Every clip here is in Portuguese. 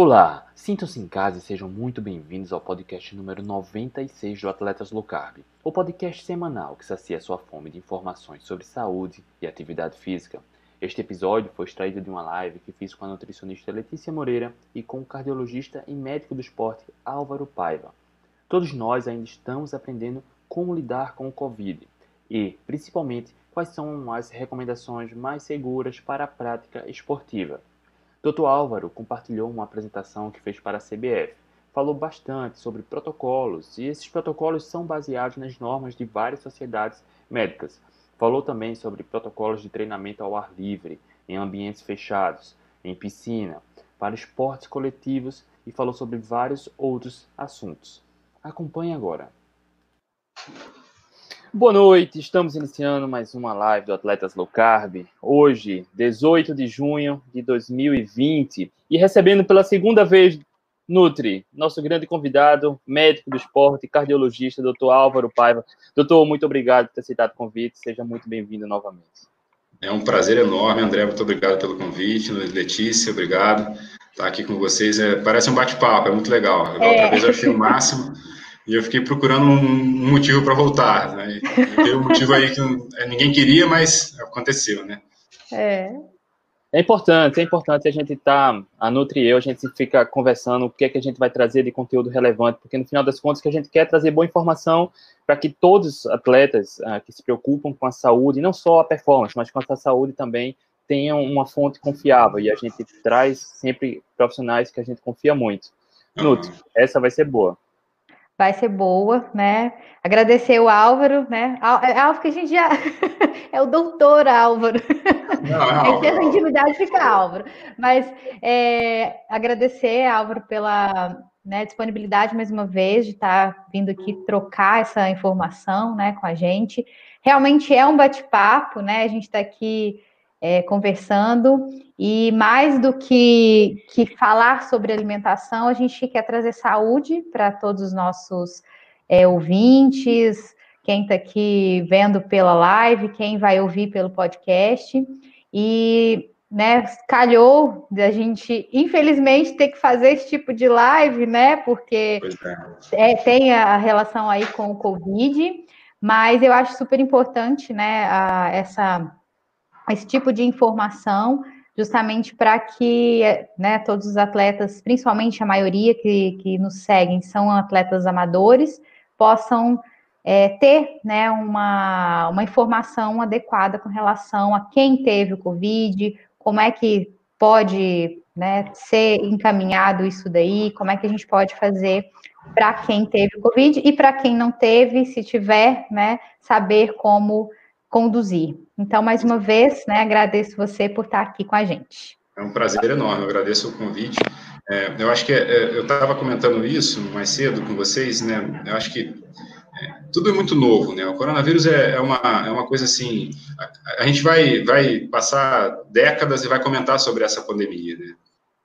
Olá, sintam-se em casa e sejam muito bem-vindos ao podcast número 96 do Atletas Low Carb, o podcast semanal que sacia sua fome de informações sobre saúde e atividade física. Este episódio foi extraído de uma live que fiz com a nutricionista Letícia Moreira e com o cardiologista e médico do esporte Álvaro Paiva. Todos nós ainda estamos aprendendo como lidar com o Covid e, principalmente, quais são as recomendações mais seguras para a prática esportiva. Dr. Álvaro compartilhou uma apresentação que fez para a CBF. Falou bastante sobre protocolos e esses protocolos são baseados nas normas de várias sociedades médicas. Falou também sobre protocolos de treinamento ao ar livre, em ambientes fechados, em piscina, para esportes coletivos e falou sobre vários outros assuntos. Acompanhe agora. Boa noite, estamos iniciando mais uma live do Atletas Low Carb. Hoje, 18 de junho de 2020, e recebendo pela segunda vez Nutri, nosso grande convidado, médico do esporte, cardiologista, doutor Álvaro Paiva. Doutor, muito obrigado por ter aceitado o convite, seja muito bem-vindo novamente. É um prazer enorme, André, muito obrigado pelo convite. Letícia, obrigado. Estar aqui com vocês é, parece um bate-papo, é muito legal. Da outra é. vez eu achei o máximo. E eu fiquei procurando um motivo para voltar. Né? Tem um motivo aí que ninguém queria, mas aconteceu, né? É. É importante, é importante a gente estar, tá, a Nutri e eu, a gente fica conversando o que é que a gente vai trazer de conteúdo relevante, porque no final das contas que a gente quer trazer boa informação para que todos os atletas uh, que se preocupam com a saúde, não só a performance, mas com a saúde também, tenham uma fonte confiável, e a gente traz sempre profissionais que a gente confia muito. Nutri, essa vai ser boa vai ser boa, né? Agradecer o Álvaro, né? É Álvaro que a gente já é o doutor Álvaro. Não, é Álvaro. Aí, intimidade fica Álvaro. Mas é, agradecer, Álvaro, pela né, disponibilidade mais uma vez de estar tá vindo aqui trocar essa informação né, com a gente. Realmente é um bate-papo, né? A gente está aqui é, conversando, e mais do que, que falar sobre alimentação, a gente quer trazer saúde para todos os nossos é, ouvintes, quem está aqui vendo pela live, quem vai ouvir pelo podcast, e né, calhou da gente, infelizmente, ter que fazer esse tipo de live, né, porque é. É, tem a relação aí com o Covid, mas eu acho super importante, né, a, essa esse tipo de informação, justamente para que né, todos os atletas, principalmente a maioria que, que nos seguem, são atletas amadores, possam é, ter né, uma, uma informação adequada com relação a quem teve o Covid, como é que pode né, ser encaminhado isso daí, como é que a gente pode fazer para quem teve o Covid e para quem não teve, se tiver, né, saber como conduzir. Então, mais uma vez, né, agradeço você por estar aqui com a gente. É um prazer enorme, eu agradeço o convite. É, eu acho que é, eu estava comentando isso mais cedo com vocês, né? Eu acho que é, tudo é muito novo, né? O coronavírus é, é, uma, é uma coisa assim. A, a, gente vai, vai passar décadas e vai comentar sobre essa pandemia, né?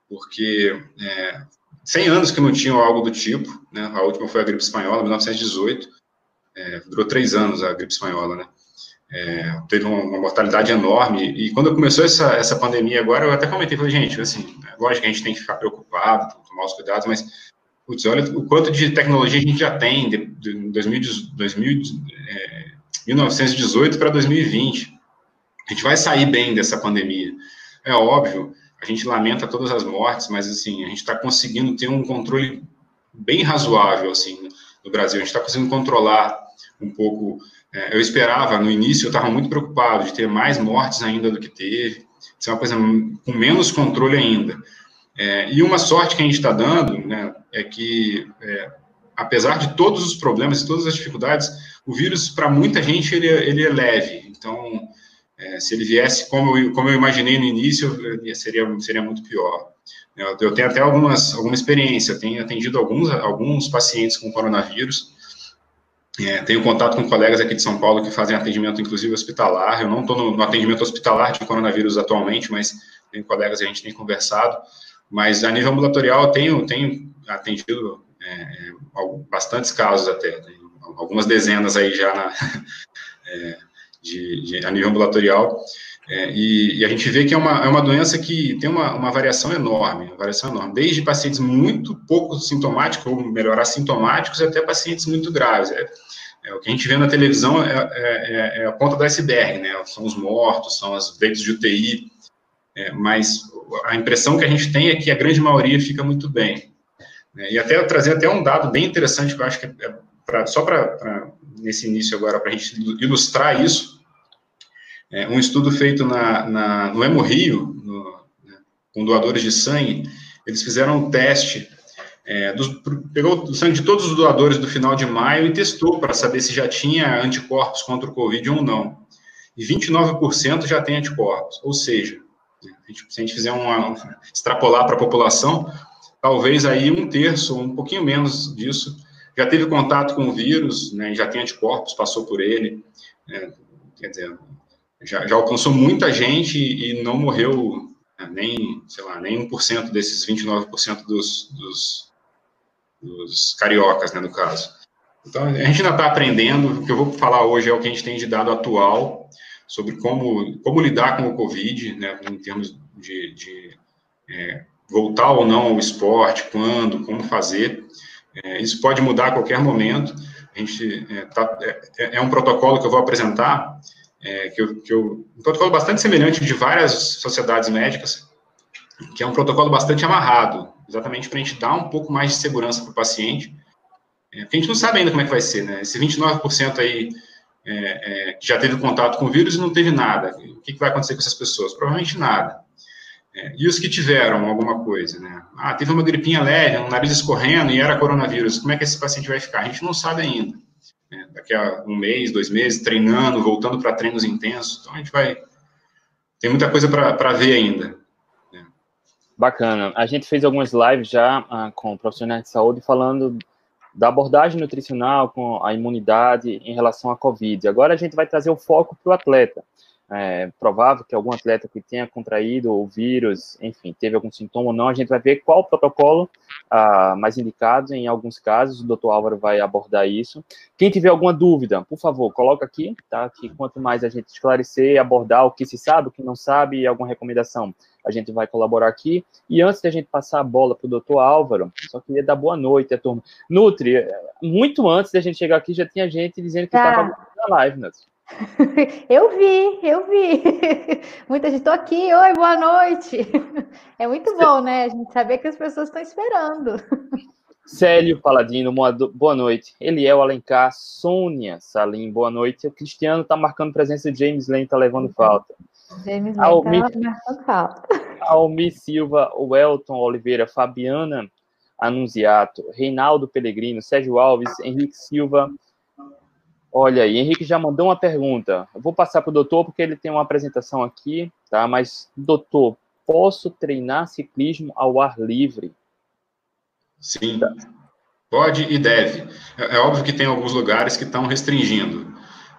Porque é, 100 anos que não tinham algo do tipo, né? A última foi a gripe espanhola, 1918. É, durou três anos a gripe espanhola, né? É, teve uma, mortalidade enorme, e quando começou essa, essa pandemia agora, eu até comentei, falei, gente, assim, é lógico que a gente tem que ficar preocupado, tomar os cuidados, mas, putz, olha o quanto de tecnologia a gente já tem de, de 2000, 2000, é, 1918 para 2020. A gente vai sair bem dessa pandemia. É óbvio, a gente lamenta todas as mortes, mas, assim, a gente está conseguindo ter um controle bem razoável, assim, no Brasil. A gente está conseguindo controlar um pouco eu esperava, no início, eu estava muito preocupado de ter mais mortes ainda do que teve, ser uma coisa com menos controle ainda. É, e uma sorte que a gente está dando né, é que, é, apesar de todos os problemas e todas as dificuldades, o vírus, para muita gente, ele, é, ele é leve. Então, é, se ele viesse como eu, como eu imaginei no início, seria, seria muito pior. Eu, eu tenho até algumas, alguma experiência, tenho atendido alguns, alguns pacientes com coronavírus, é, tenho contato com colegas aqui de São Paulo que fazem atendimento, inclusive hospitalar. Eu não estou no, no, atendimento hospitalar de coronavírus atualmente, mas tenho colegas que a gente tem conversado. Mas a nível ambulatorial, tenho, tenho atendido é, é bastantes casos até, algumas dezenas aí já na, é, de, de, a nível ambulatorial. É, e, e, a gente vê que é uma, é uma doença que tem uma, uma variação enorme, uma variação enorme, desde pacientes muito pouco sintomáticos, ou melhor, assintomáticos, até pacientes muito graves. É, é, o que a gente vê na televisão é, é, é, é a ponta do iceberg, né? São os mortos, são as leitos de UTI, mas a impressão que a gente tem é que a grande maioria fica muito bem. E até trazer até um dado bem interessante que eu acho que pra, só para nesse início agora para a gente ilustrar isso, é, um estudo feito na, na no Hemorrio, no, né, com doadores de sangue, eles fizeram um teste é, dos, pegou o sangue de todos os doadores do final de maio e testou para saber se já tinha anticorpos contra o Covid ou não. E 29% já tem anticorpos. Ou seja, se a gente fizer uma extrapolar para a população, talvez aí um terço, um pouquinho menos disso, já teve contato com o vírus, né, já tem anticorpos, passou por ele, né, quer dizer, já, já alcançou muita gente e não morreu né, nem, sei lá, nem 1% desses 29% dos, dos, dos cariocas, né, no caso. Então, a gente ainda está aprendendo, o que eu vou falar hoje é o que a gente tem de dado atual sobre como, como lidar com o Covid, né, em termos de, de é, voltar ou não ao esporte, quando, como fazer. É, isso pode mudar a qualquer momento. A gente é, tá, é, é um protocolo que eu vou apresentar, é, que, eu, que eu, um protocolo bastante semelhante de várias sociedades médicas, que é um protocolo bastante amarrado, exatamente para a gente dar um pouco mais de segurança para o paciente, é, porque a gente não sabe ainda como é que vai ser, né? Esse 29% aí é, é, que já teve contato com o vírus e não teve nada, o que, que vai acontecer com essas pessoas? Provavelmente nada. É, e os que tiveram alguma coisa, né? Ah, teve uma gripinha leve, um nariz escorrendo e era coronavírus. Como é que esse paciente vai ficar? A gente não sabe ainda. Daqui a um mês, dois meses, treinando, voltando para treinos intensos. Então a gente vai. Tem muita coisa para ver ainda. Né? Bacana. A gente fez algumas lives já ah, com profissionais de saúde falando da abordagem nutricional com a imunidade em relação à Covid. Agora a gente vai trazer o foco para o atleta é, provável que algum atleta que tenha contraído o vírus, enfim, teve algum sintoma ou não, a gente vai ver qual o protocolo ah, mais indicado em alguns casos, o doutor Álvaro vai abordar isso. Quem tiver alguma dúvida, por favor, coloca aqui, tá? Que quanto mais a gente esclarecer, abordar o que se sabe, o que não sabe e alguma recomendação, a gente vai colaborar aqui. E antes de a gente passar a bola para o doutor Álvaro, só queria dar boa noite à turma. Nutri, muito antes de a gente chegar aqui, já tinha gente dizendo que estava tá. na live, Nutri. Eu vi, eu vi. Muita gente, estou aqui, oi, boa noite. É muito bom, né? A gente saber que as pessoas estão esperando. Célio Paladino, boa noite. Eliel Alencar, Sônia Salim, boa noite. O Cristiano está marcando presença, o James Lane está levando falta. James Lane está marcando falta. Almi Silva, Welton Oliveira, Fabiana Anunziato, Reinaldo Pellegrino, Sérgio Alves, Henrique Silva, Olha aí, Henrique já mandou uma pergunta. Eu vou passar para o doutor porque ele tem uma apresentação aqui, tá? Mas, doutor, posso treinar ciclismo ao ar livre? Sim, pode e deve. É, é óbvio que tem alguns lugares que estão restringindo.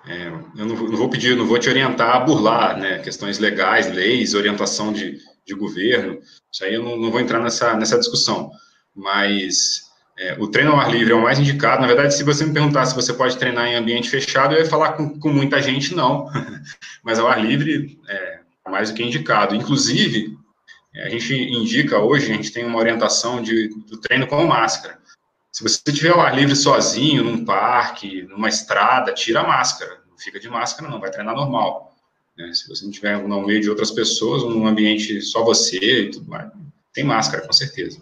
É, eu não, não, vou pedir, não vou te orientar a burlar, né? Questões legais, leis, orientação de, de governo. Isso aí eu não, não vou entrar nessa, nessa discussão. Mas é, o treino ao ar livre é o mais indicado. Na verdade, se você me perguntar se você pode treinar em ambiente fechado, eu ia falar com, com muita gente, não. Mas ao ar livre é mais do que indicado. Inclusive, é, a gente indica hoje, a gente tem uma orientação de, do treino com máscara. Se você estiver ao ar livre sozinho, num parque, numa estrada, tira a máscara. Não fica de máscara, não, vai treinar normal. Né? Se você não estiver no meio de outras pessoas, num ambiente só você e tudo mais, tem máscara, com certeza.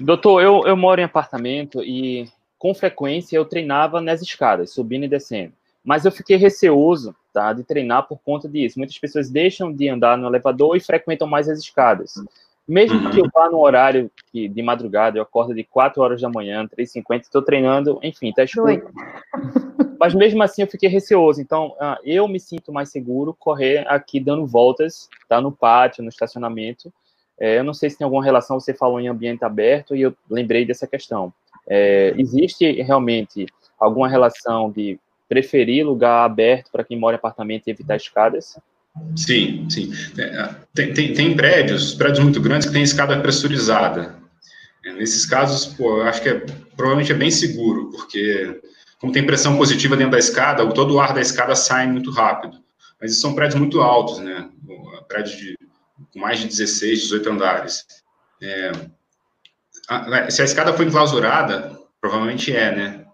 Doutor, eu, eu moro em apartamento e com frequência eu treinava nas escadas, subindo e descendo. Mas eu fiquei receoso tá, de treinar por conta disso. Muitas pessoas deixam de andar no elevador e frequentam mais as escadas. Mesmo uhum. que eu vá no horário que, de madrugada, eu acordo de 4 horas da manhã, 3h50, estou treinando, enfim, tá escuro. Mas mesmo assim eu fiquei receoso. Então, uh, eu me sinto mais seguro correr aqui dando voltas, tá no pátio, no estacionamento, é, eu não sei se tem alguma relação, você falou em ambiente aberto e eu lembrei dessa questão. É, existe realmente alguma relação de preferir lugar aberto para quem mora em apartamento e evitar escadas? Sim, sim. É, tem, tem, tem prédios, prédios muito grandes que têm escada pressurizada. É, nesses casos, pô, eu acho que é, provavelmente é bem seguro, porque como tem pressão positiva dentro da escada, todo o ar da escada sai muito rápido. mas são prédios muito altos, né? Prédios de com mais de 16, 18 andares. É, a, se a escada foi enclausurada, provavelmente é, né?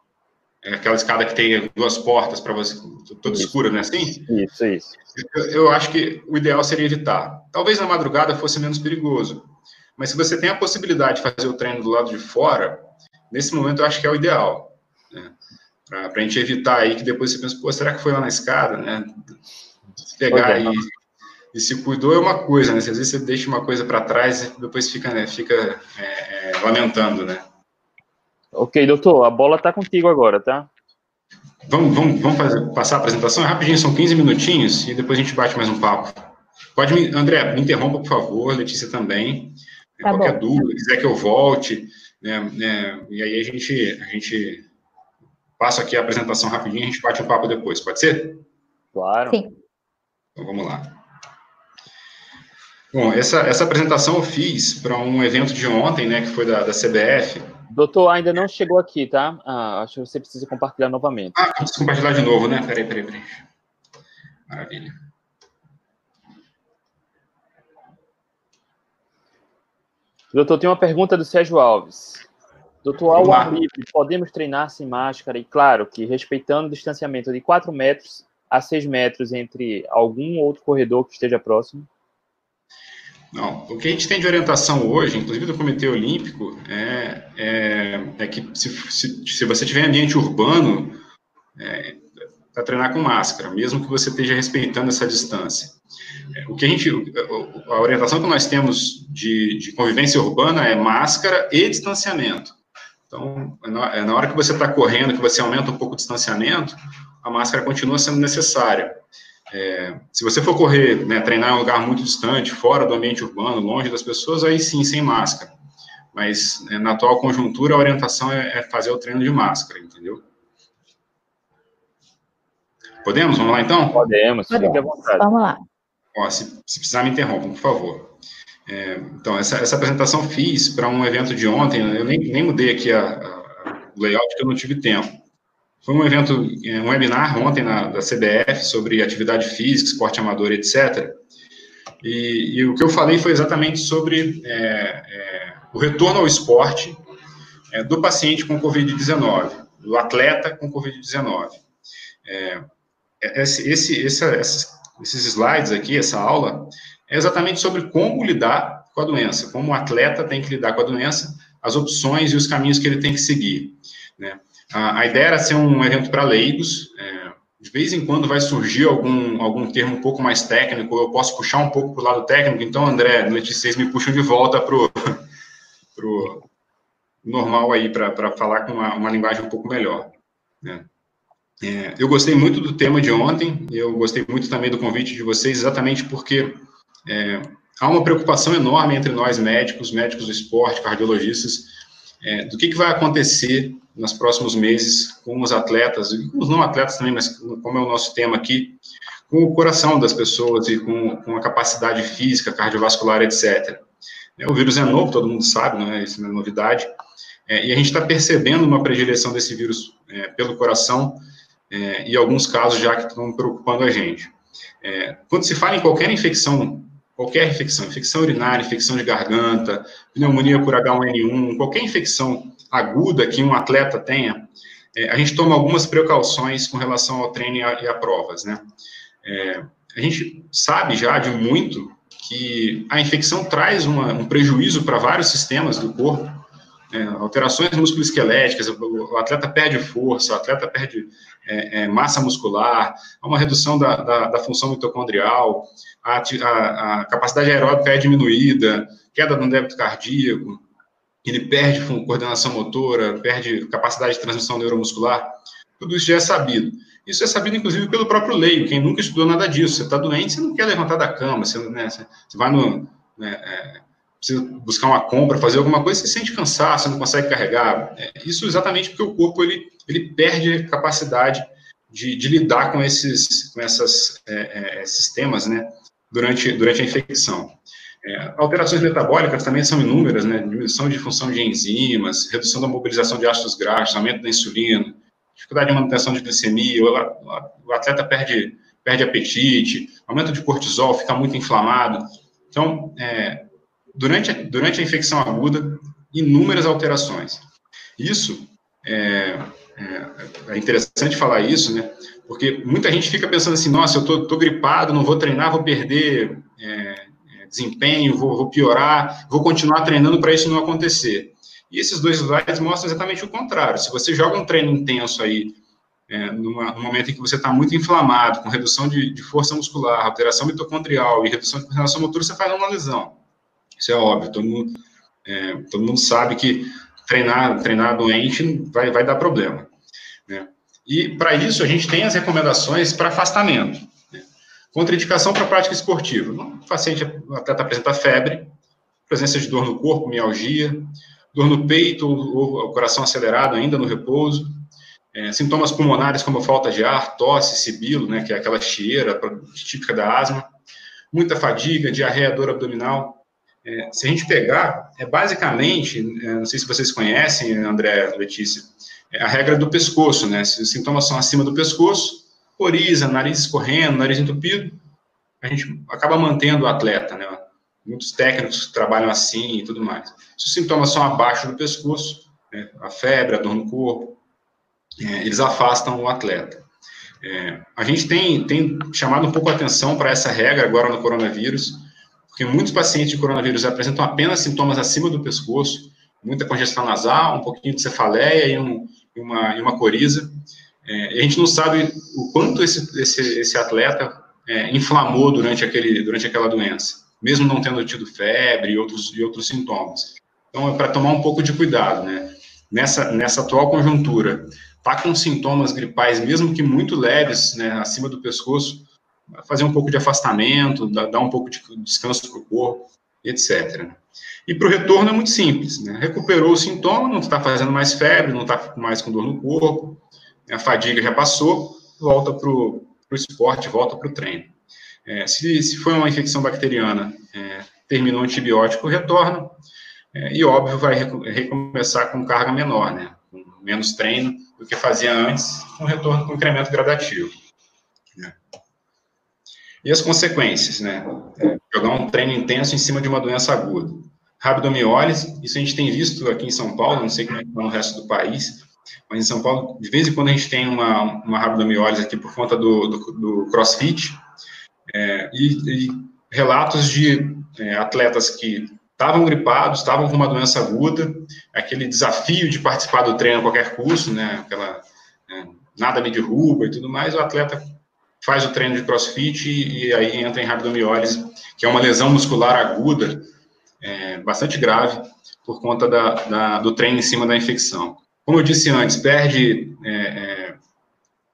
É aquela escada que tem duas portas para você, toda isso. escura, não é assim? Isso, isso. Eu, eu, acho que o ideal seria evitar. Talvez na madrugada fosse menos perigoso, mas se você tem a possibilidade de fazer o treino do lado de fora, nesse momento eu acho que é o ideal. Né? Para a gente evitar aí que depois você pensa, pô, será que foi lá na escada, né? Pegar é. e, e se cuidou é uma coisa, né? Às vezes você deixa uma coisa para trás e depois fica, né, fica é, é, lamentando, né? Ok, doutor, a bola está contigo agora, tá? Vamos, vamos, vamos fazer, passar a apresentação? É rapidinho, são 15 minutinhos e depois a gente bate mais um papo. Pode me, André, me interrompa, por favor, Letícia também. Tá Qualquer bom. dúvida, quiser que eu volte, né, né, e aí a gente, a gente passa aqui a apresentação rapidinho e a gente bate um papo depois, pode ser? Claro. Sim. Então vamos lá. Bom, essa, essa apresentação eu fiz para um evento de ontem, né, que foi da, da CBF, Doutor, ainda não chegou aqui, tá? Ah, acho que você precisa compartilhar novamente. Ah, preciso compartilhar de novo, né? Peraí, peraí, peraí. Maravilha. Doutor, tem uma pergunta do Sérgio Alves. Doutor, ao ar livre, podemos treinar sem máscara? E claro que respeitando o distanciamento de 4 metros a 6 metros entre algum outro corredor que esteja próximo? Não, o que a gente tem de orientação hoje, inclusive do Comitê Olímpico, é, é, é que se, se, se, você tiver ambiente urbano, é, para treinar com máscara, mesmo que você esteja respeitando essa distância. É, o que a gente, a orientação que nós temos de, de convivência urbana é máscara e distanciamento. Então, é na, é na hora que você está correndo, que você aumenta um pouco o distanciamento, a máscara continua sendo necessária. É, se você for correr, né, treinar em um lugar muito distante, fora do ambiente urbano, longe das pessoas, aí sim, sem máscara. Mas né, na atual conjuntura, a orientação é, é, fazer o treino de máscara, entendeu? Podemos? Vamos lá então? Podemos, fique à vontade. Vamos lá. Ó, se, se, precisar, me interrompam, por favor. É, então, essa, essa apresentação fiz para um evento de ontem, eu nem, nem mudei aqui a, a, o layout, porque eu não tive tempo. Foi um evento, é, um webinar ontem na, da CBF sobre atividade física, esporte amador, etc. E, e o que eu falei foi exatamente sobre é, é, o retorno ao esporte é, do paciente com Covid-19, do atleta com Covid-19. É, esse, esse, esse, esses slides aqui, essa aula, é exatamente sobre como lidar com a doença, como o atleta tem que lidar com a doença, as opções e os caminhos que ele tem que seguir. Né? A, a ideia era ser um evento para leigos. É, de vez em quando vai surgir algum, algum termo um pouco mais técnico, eu posso puxar um pouco para o lado técnico. Então, André, Letícia, vocês me puxam de volta para o normal aí, para falar com uma, uma, linguagem um pouco melhor. Né? É, eu gostei muito do tema de ontem, eu gostei muito também do convite de vocês, exatamente porque é, há uma preocupação enorme entre nós médicos, médicos do esporte, cardiologistas, é, do que, que, vai acontecer nos próximos meses com os atletas, e com os não atletas também, mas como é o nosso tema aqui, com o coração das pessoas e com, com a capacidade física, cardiovascular, etc. É, o vírus é novo, todo mundo sabe, não é? Isso não é novidade. É, e a gente está percebendo uma predileção desse vírus é, pelo coração é, e alguns casos já que estão preocupando a gente. É, quando se fala em qualquer infecção qualquer infecção, infecção urinária, infecção de garganta, pneumonia por H1N1, qualquer infecção aguda que um atleta tenha, é, a gente toma algumas precauções com relação ao treino e a, e a provas, né? É, a gente sabe já de muito que a infecção traz uma, um prejuízo para vários sistemas do corpo, é, alterações musculoesqueléticas, o, atleta perde força, o atleta perde é, é, massa muscular, há uma redução da, da, da função mitocondrial, a, a, a, capacidade aeróbica é diminuída, queda no débito cardíaco, ele perde coordenação motora, perde capacidade de transmissão neuromuscular, tudo isso já é sabido. Isso é sabido, inclusive, pelo próprio leigo, quem nunca estudou nada disso. Você está doente, você não quer levantar da cama, você, né, você vai no... Né, é, precisa buscar uma compra, fazer alguma coisa, você sente cansaço, não consegue carregar. É, isso exatamente porque o corpo ele, ele perde capacidade de, de lidar com esses com essas é, é, sistemas, né, durante, durante a infecção. É, alterações metabólicas também são inúmeras, né, diminuição de função de enzimas, redução da mobilização de ácidos graxos, aumento da insulina, dificuldade de manutenção de glicemia, o, atleta perde perde apetite, aumento de cortisol, fica muito inflamado. Então, é, durante, a, durante a infecção aguda, inúmeras alterações. Isso é, é, é, interessante falar isso, né? Porque muita gente fica pensando assim, nossa, eu tô, tô gripado, não vou treinar, vou perder é, é desempenho, vou, vou, piorar, vou continuar treinando para isso não acontecer. E esses dois slides mostram exatamente o contrário. Se você joga um treino intenso aí, é, numa, no momento em que você está muito inflamado, com redução de, de, força muscular, alteração mitocondrial e redução de coordenação motora, você faz uma lesão. Isso é óbvio, todo mundo, é, todo mundo sabe que treinar, treinar doente vai, vai dar problema. E para isso a gente tem as recomendações para afastamento. Né? Contraindicação para prática esportiva. O paciente, o atleta apresenta febre, presença de dor no corpo, mialgia, dor no peito ou, ou coração acelerado ainda no repouso, é, sintomas pulmonares como falta de ar, tosse, sibilo, né, que é aquela chieira típica da asma, muita fadiga, diarreia, dor abdominal. É, se a gente pegar, é basicamente, é, não sei se vocês conhecem, André, Letícia, a regra do pescoço, né? Se os sintomas são acima do pescoço, coriza, nariz escorrendo, nariz entupido, a gente acaba mantendo o atleta, né? Muitos técnicos trabalham assim e tudo mais. Se os sintomas são abaixo do pescoço, né, a febre, a dor no corpo, é, eles afastam o atleta. É, a gente tem, tem chamado um pouco a atenção para essa regra agora no coronavírus, porque muitos pacientes de coronavírus apresentam apenas sintomas acima do pescoço, muita congestão nasal, um pouquinho de cefaleia e, um, uma, e uma coriza. É, a gente não sabe o quanto esse, esse, esse atleta é, inflamou durante, aquele, durante aquela doença, mesmo não tendo tido febre e outros, e outros sintomas. Então, é para tomar um pouco de cuidado, né? Nessa, nessa atual conjuntura, tá com sintomas gripais, mesmo que muito leves, né, acima do pescoço, fazer um pouco de afastamento, dar um pouco de descanso para o corpo, etc. E para o retorno é muito simples, né? recuperou o sintoma, não está fazendo mais febre, não está mais com dor no corpo, a fadiga já passou, volta para o esporte, volta para o treino. É, se, se foi uma infecção bacteriana, é, terminou o antibiótico, retorna, é, e óbvio, vai recomeçar com carga menor, né? com menos treino do que fazia antes, com retorno com incremento gradativo. Né? E as consequências, né? É, jogar um treino intenso em cima de uma doença aguda. Rabdomiólise, isso a gente tem visto aqui em São Paulo, não sei como é que está no resto do país, mas em São Paulo, de vez em quando a gente tem uma, uma rabdomiólise aqui por conta do, do, do crossfit, é, e, e, relatos de é, atletas que estavam gripados, estavam com uma doença aguda, aquele desafio de participar do treino a qualquer custo, né, aquela, é, nada me derruba e tudo mais, o atleta faz o treino de crossfit e, e aí entra em rabdomiólise, que é uma lesão muscular aguda, é, bastante grave, por conta da, da, do treino em cima da infecção. Como eu disse antes, perde é, é,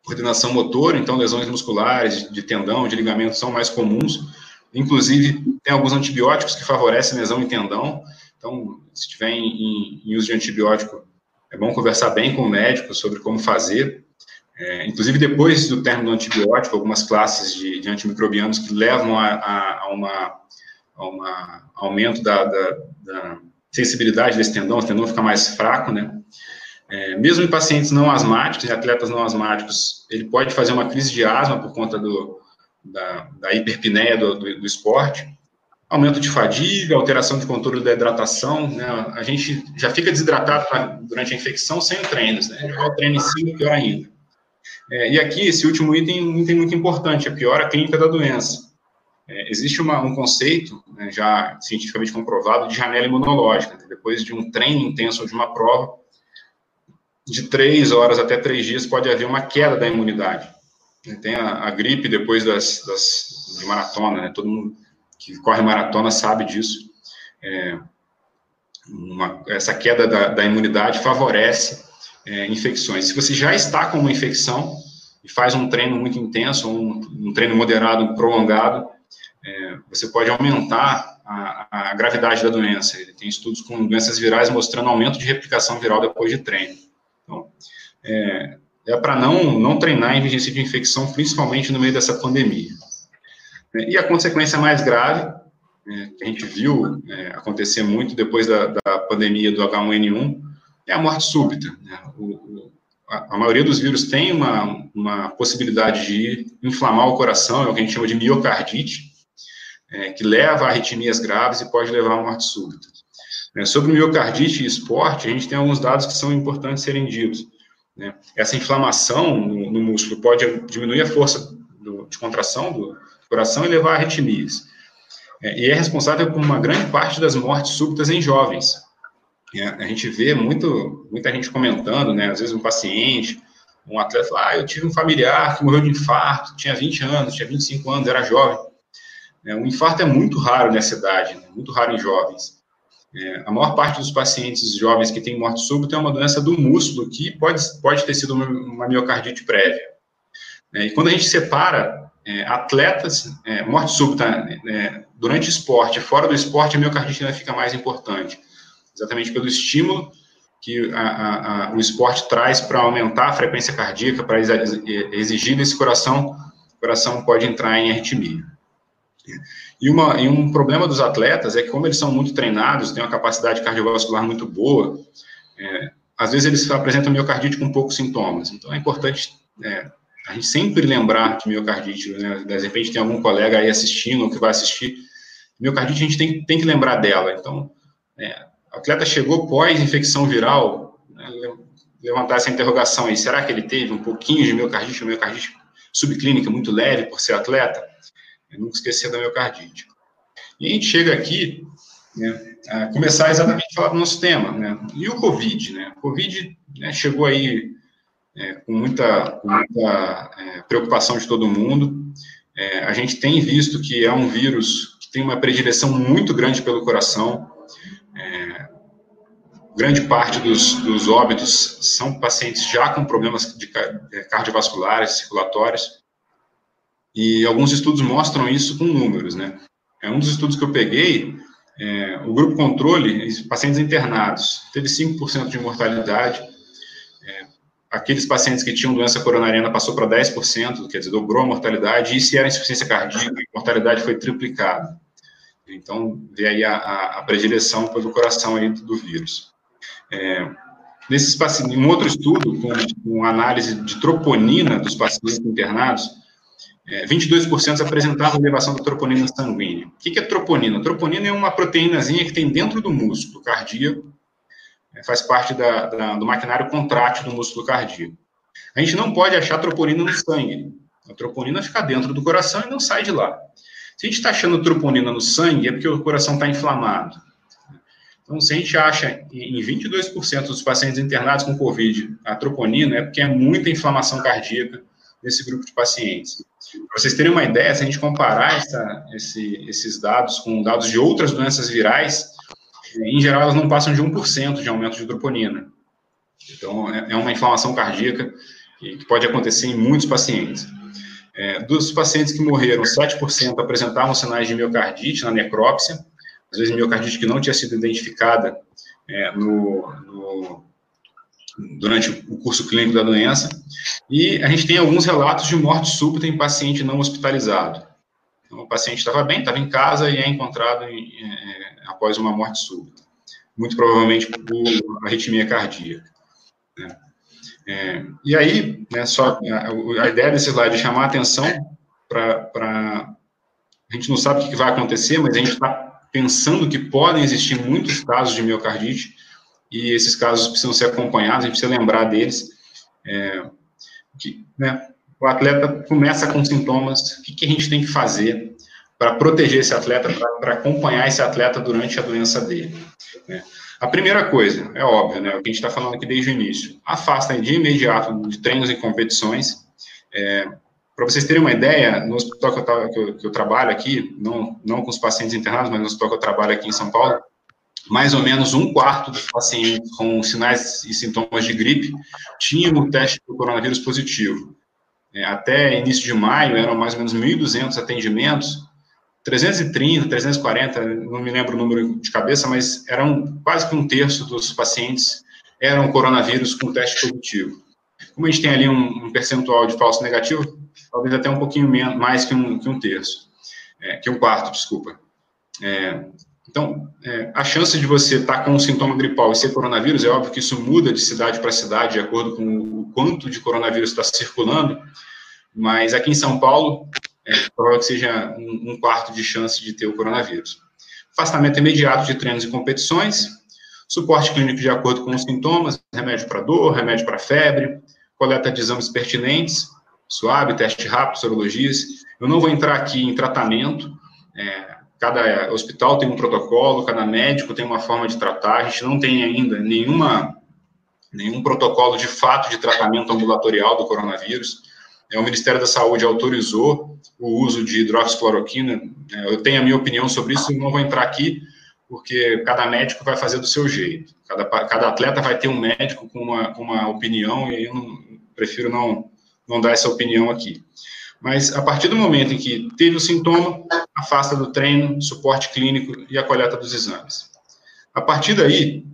coordenação motora, então lesões musculares, de tendão, de ligamento são mais comuns, inclusive tem alguns antibióticos que favorecem lesão em tendão, então, se tiver em, em uso de antibiótico, é bom conversar bem com o médico sobre como fazer, é, inclusive, depois do término do antibiótico, algumas classes de, de antimicrobianos que levam a, a, a, uma, a um aumento da, da, da, sensibilidade desse tendão, o tendão fica mais fraco, né? É, mesmo em pacientes não asmáticos, em atletas não asmáticos, ele pode fazer uma crise de asma por conta do, da, da hiperpneia do, do, do esporte. Aumento de fadiga, alteração de controle da hidratação, né? A gente já fica desidratado durante a infecção sem treinos, né? O treino em cima, pior ainda. É, e aqui, esse último item, um item muito importante, a piora clínica da doença. É, existe uma, um conceito, né, já cientificamente comprovado, de janela imunológica. Né, depois de um treino intenso ou de uma prova, de três horas até três dias pode haver uma queda da imunidade. Tem a, a gripe depois das, das, de maratona, né? todo mundo que corre maratona sabe disso. É, uma, essa queda da, da imunidade favorece é, infecções. Se você já está com uma infecção e faz um treino muito intenso, um, um treino moderado, prolongado, é, você pode aumentar a, a, gravidade da doença. Tem estudos com doenças virais mostrando aumento de replicação viral depois de treino. Então, é, é para não, não treinar em vigência de infecção, principalmente no meio dessa pandemia. E a consequência mais grave, é, que a gente viu é, acontecer muito depois da, da pandemia do H1N1, é a morte súbita. Né? O, o, a, a, maioria dos vírus tem uma, uma possibilidade de inflamar o coração, é o que a gente chama de miocardite, é, que leva a arritmias graves e pode levar a morte súbita. É, sobre miocardite e esporte, a gente tem alguns dados que são importantes serem ditos. Né? Essa inflamação no, no, músculo pode diminuir a força do, de contração do coração e levar a arritmias. É, e é responsável por uma grande parte das mortes súbitas em jovens. É, a gente vê muito, muita gente comentando, né? Às vezes um paciente, um atleta ah, eu tive um familiar que morreu de infarto, tinha 20 anos, tinha 25 anos, era jovem. É, um infarto é muito raro nessa idade, né? muito raro em jovens. É, a maior parte dos pacientes jovens que têm morte súbita é uma doença do músculo, que pode, pode ter sido uma, miocardite prévia. É, e quando a gente separa é, atletas, é, morte súbita né, durante esporte, fora do esporte, a miocardite ainda fica mais importante exatamente pelo estímulo que a, a, a, o esporte traz para aumentar a frequência cardíaca, para exigir desse coração, o coração pode entrar em arritmia. E, uma, e um problema dos atletas é que, como eles são muito treinados, têm uma capacidade cardiovascular muito boa, é, às vezes eles apresentam miocardite com poucos sintomas. Então, é importante é, a gente sempre lembrar de miocardite. Né? De repente, tem algum colega aí assistindo ou que vai assistir. Miocardite, a gente tem, tem que lembrar dela. Então, é, o atleta chegou pós-infecção viral, né, levantar essa interrogação aí, será que ele teve um pouquinho de miocardite, uma miocardite subclínica muito leve por ser atleta? Eu nunca esquecer da miocardite. E a gente chega aqui, né, a começar exatamente a falar do nosso tema, né? E o Covid, né? O Covid né, chegou aí é, com muita, com muita é, preocupação de todo mundo. É, a gente tem visto que é um vírus que tem uma predileção muito grande pelo coração. Grande parte dos, dos, óbitos são pacientes já com problemas de é, cardiovasculares, circulatórios, e alguns estudos mostram isso com números, né? É um dos estudos que eu peguei, é, o grupo controle, pacientes internados, teve 5% de mortalidade, é, aqueles pacientes que tinham doença coronariana passou para 10%, quer dizer, dobrou a mortalidade, e se era insuficiência cardíaca, a mortalidade foi triplicada. Então, vê aí a, a, a predileção pelo coração aí do vírus. É, nesses pacientes, um outro estudo com, com, análise de troponina dos pacientes internados, é, 22% apresentavam elevação da troponina sanguínea. O que é troponina? troponina é uma proteínazinha que tem dentro do músculo cardíaco, é, faz parte da, da, do maquinário contrátil do músculo cardíaco. A gente não pode achar troponina no sangue. A troponina fica dentro do coração e não sai de lá. Se a gente está achando troponina no sangue, é porque o coração está inflamado. Então, se a gente acha em 22% dos pacientes internados com Covid a troponina, é porque é muita inflamação cardíaca nesse grupo de pacientes. Para vocês terem uma ideia, se a gente comparar essa, esse, esses dados com dados de outras doenças virais, em geral elas não passam de 1% de aumento de troponina. Então, é, é uma inflamação cardíaca que pode acontecer em muitos pacientes. É, dos pacientes que morreram, 7% apresentavam sinais de miocardite na necrópsia, às vezes miocardite que não tinha sido identificada é, no, no, durante o curso clínico da doença, e a gente tem alguns relatos de morte súbita em paciente não hospitalizado. Então, o paciente estava bem, estava em casa e é encontrado em, é, após uma morte súbita, muito provavelmente por arritmia cardíaca. Né? É, e aí, né, só a, a, ideia desse slide é chamar a atenção para. A gente não sabe o que vai acontecer, mas a gente está pensando que podem existir muitos casos de miocardite e esses casos precisam ser acompanhados, a gente precisa lembrar deles. É, que, né, o atleta começa com sintomas, o que, que a gente tem que fazer para proteger esse atleta, para acompanhar esse atleta durante a doença dele? Né? A primeira coisa, é óbvio, né, o que a gente está falando aqui desde o início, afasta de imediato de treinos e competições. É, Para vocês terem uma ideia, no hospital que eu, que, eu, que eu, trabalho aqui, não, não com os pacientes internados, mas no hospital que eu trabalho aqui em São Paulo, mais ou menos um quarto dos pacientes com sinais e sintomas de gripe tinham o teste do coronavírus positivo. É, até início de maio, eram mais ou menos 1.200 atendimentos, 330, 340, não me lembro o número de cabeça, mas eram quase que um terço dos pacientes eram coronavírus com teste positivo. Como a gente tem ali um, um percentual de falso negativo, talvez até um pouquinho menos, mais que um, que um terço, é, que um quarto, desculpa. É, Então, é, a chance de você estar tá com um sintoma gripal e ser coronavírus, é óbvio que isso muda de cidade para cidade, de acordo com o quanto de coronavírus está circulando, mas aqui em São Paulo, é provável que seja um, um quarto de chance de ter o coronavírus. Afastamento imediato de treinos e competições, suporte clínico de acordo com os sintomas, remédio para dor, remédio para febre, coleta de exames pertinentes, suave, teste rápido, sorologias. Eu não vou entrar aqui em tratamento, é, cada hospital tem um protocolo, cada médico tem uma forma de tratar, a gente não tem ainda nenhuma, nenhum protocolo de fato de tratamento ambulatorial do coronavírus. É, o Ministério da Saúde autorizou o uso de hidroxicloroquina. É, eu tenho a minha opinião sobre isso, não vou entrar aqui, porque cada médico vai fazer do seu jeito. Cada, cada atleta vai ter um médico com uma, com uma opinião, e eu não, prefiro não, não dar essa opinião aqui. Mas a partir do momento em que teve o sintoma, afasta do treino, suporte clínico e a coleta dos exames. A partir daí,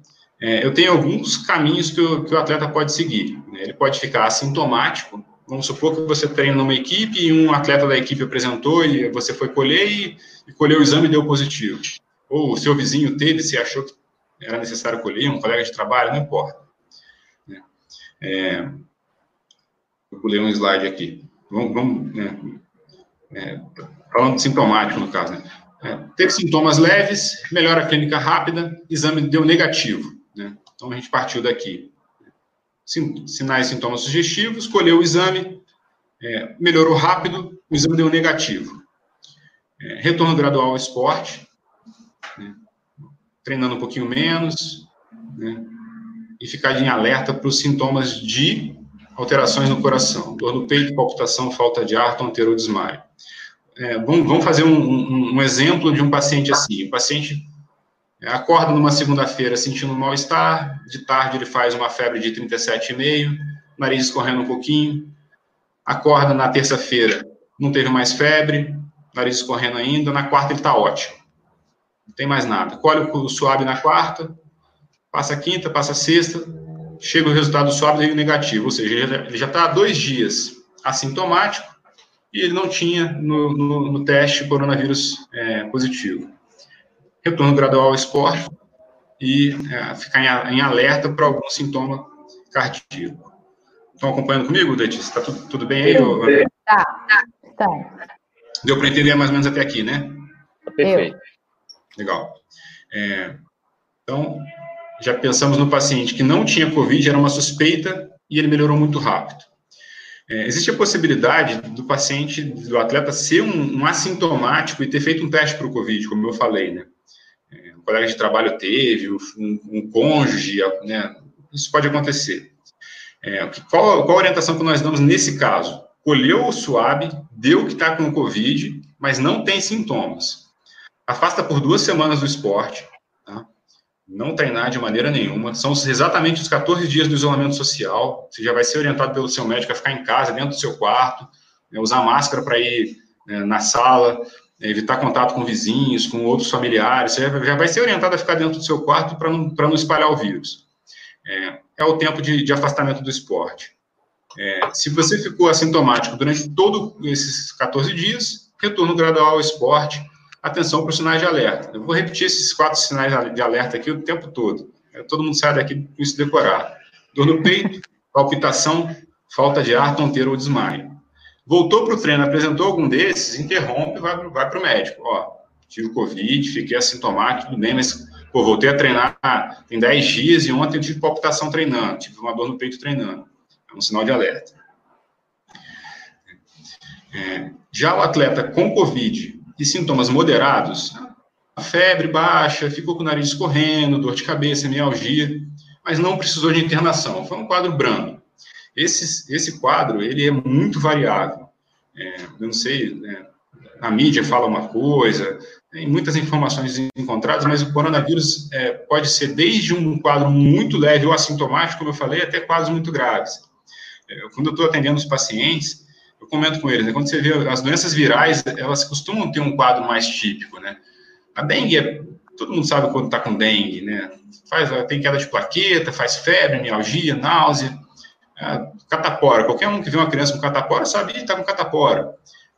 é, eu tenho alguns caminhos que o, que o atleta pode seguir. Né? Ele pode ficar assintomático, vamos supor que você treina numa equipe e um atleta da equipe apresentou e você foi colher e, e colheu o exame e deu positivo. Ou o seu vizinho teve, se achou que era necessário colher, um colega de trabalho, não importa. Né? É, eu pulei um slide aqui vamos, vamos né, é, falando de sintomático no caso, né? É, teve sintomas leves, melhora clínica rápida, exame deu negativo, né? Então a gente partiu daqui. Sinais e sintomas sugestivos, escolheu o exame, é, melhorou rápido, o exame deu negativo. É, retorno gradual ao esporte, né? treinando um pouquinho menos, né? e ficar em alerta para os sintomas de alterações no coração, dor no peito, palpitação, falta de ar, tonteira ou desmaio. É, vamos, vamos, fazer um, um, um, exemplo de um paciente assim. O paciente acorda numa segunda-feira sentindo um mal-estar, de tarde ele faz uma febre de 37,5, nariz escorrendo um pouquinho, acorda na terça-feira, não teve mais febre, nariz escorrendo ainda, na quarta ele está ótimo. Não tem mais nada. Colhe o suave na quarta, passa a quinta, passa a sexta, chega o resultado sólido e negativo, ou seja, ele já está há dois dias assintomático e ele não tinha no, no, no teste coronavírus é, positivo. Retorno gradual ao esporte e é, ficar em, em alerta para algum sintoma cardíaco. Estão acompanhando comigo, Letícia? Está tudo, tudo bem aí? Tá, tá. Deu para entender mais ou menos até aqui, né? Perfeito. Legal. É, então, já pensamos no paciente que não tinha Covid, era uma suspeita e ele melhorou muito rápido. É, existe a possibilidade do paciente, do atleta, ser um, um assintomático e ter feito um teste para o Covid, como eu falei, né? É, um colega de trabalho teve, um, um cônjuge, né? Isso pode acontecer. É, qual, qual a orientação que nós damos nesse caso? Colheu o SUAB, deu que está com o Covid, mas não tem sintomas. Afasta por duas semanas do esporte, não treinar de maneira nenhuma. São exatamente os 14 dias do isolamento social. Você já vai ser orientado pelo seu médico a ficar em casa, dentro do seu quarto, né, usar máscara para ir né, na sala, né, evitar contato com vizinhos, com outros familiares. Você já vai ser orientado a ficar dentro do seu quarto para não, não espalhar o vírus. É, é o tempo de, de, afastamento do esporte. É, se você ficou assintomático durante todos esses 14 dias, retorno gradual ao esporte, atenção para os sinais de alerta. Eu vou repetir esses quatro sinais de alerta aqui o tempo todo. Todo mundo sai daqui com isso decorado. Dor no peito, palpitação, falta de ar, tonteira ou desmaio. Voltou para o treino, apresentou algum desses, interrompe e vai, vai para o médico. Ó, tive Covid, fiquei assintomático, tudo bem, mas pô, voltei a treinar tem 10 dias e ontem eu tive palpitação treinando, tive uma dor no peito treinando. É um sinal de alerta. É, já o atleta com Covid e sintomas moderados, febre baixa, ficou com o nariz escorrendo, dor de cabeça, mialgia, mas não precisou de internação. Foi um quadro brando. Esse, esse quadro, ele é muito variável. É, eu não sei, né, a mídia fala uma coisa, tem muitas informações encontradas, mas o coronavírus é, pode ser desde um quadro muito leve ou assintomático, como eu falei, até quadros muito graves. É, quando eu estou atendendo os pacientes, eu comento com eles, né, quando você vê as doenças virais, elas costumam ter um quadro mais típico, né? A dengue, é, todo mundo sabe quando está com dengue, né? Faz, tem queda de plaqueta, faz febre, mialgia, náusea, é, catapora. Qualquer um que vê uma criança com catapora sabe que está com catapora.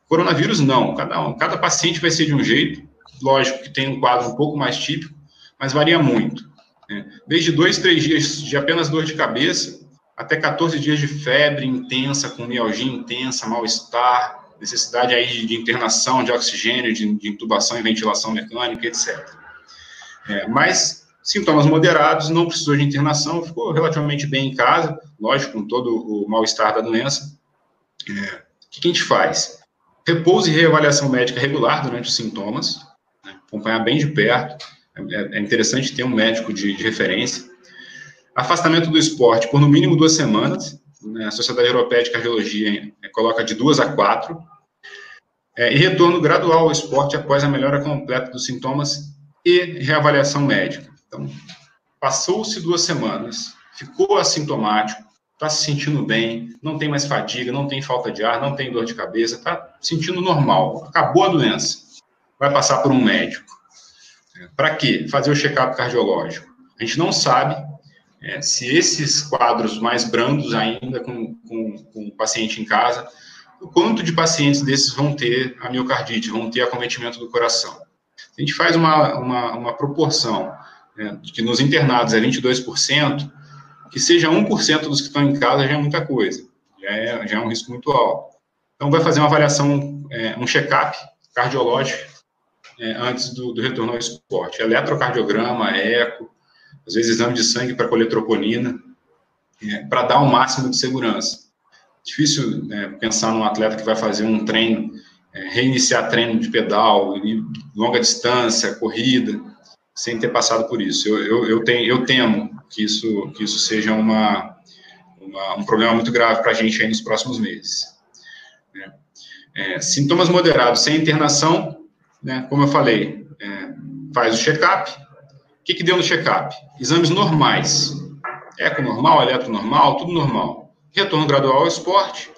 Coronavírus, não. Cada, cada paciente vai ser de um jeito. lógico que tem um quadro um pouco mais típico, mas varia muito. Né? Desde dois, três dias de apenas dor de cabeça, até 14 dias de febre intensa, com mialgia intensa, mal-estar, necessidade aí de internação, de oxigênio, de, de intubação e ventilação mecânica, etc. É, mas sintomas moderados, não precisou de internação, ficou relativamente bem em casa, lógico, com todo o mal-estar da doença. É, o que a gente faz? Repouso e reavaliação médica regular durante os sintomas, né, acompanhar bem de perto, é, é interessante ter um médico de, de referência. Afastamento do esporte por no mínimo duas semanas, né, a Sociedade Europeia de Cardiologia é, coloca de duas a quatro, é, e retorno gradual ao esporte após a melhora completa dos sintomas e reavaliação médica. Então, passou-se duas semanas, ficou assintomático, está se sentindo bem, não tem mais fadiga, não tem falta de ar, não tem dor de cabeça, está sentindo normal, acabou a doença, vai passar por um médico. Para quê? Fazer o check-up cardiológico. A gente não sabe é, se esses quadros mais brandos ainda com, com, com, o paciente em casa, o quanto de pacientes desses vão ter a miocardite, vão ter acometimento do coração. A gente faz uma, uma, uma proporção né, que nos internados é 22%, que seja 1% dos que estão em casa já é muita coisa, já é, já é um risco muito alto. Então, vai fazer uma avaliação, é, um check-up cardiológico é, antes do, do, retorno ao esporte. Eletrocardiograma, eco, às vezes exame de sangue para colher troponina, é, para dar o máximo de segurança. Difícil é, pensar num atleta que vai fazer um treino, é, reiniciar treino de pedal, longa distância, corrida, sem ter passado por isso. Eu, eu, eu, tenho, eu temo que isso, que isso seja uma, uma um problema muito grave para a gente aí nos próximos meses. Né? É, sintomas moderados sem internação, né, como eu falei, é, faz o check-up. O que, que deu no check-up? Exames normais. Eco normal, eletro normal, tudo normal. Retorno gradual ao esporte.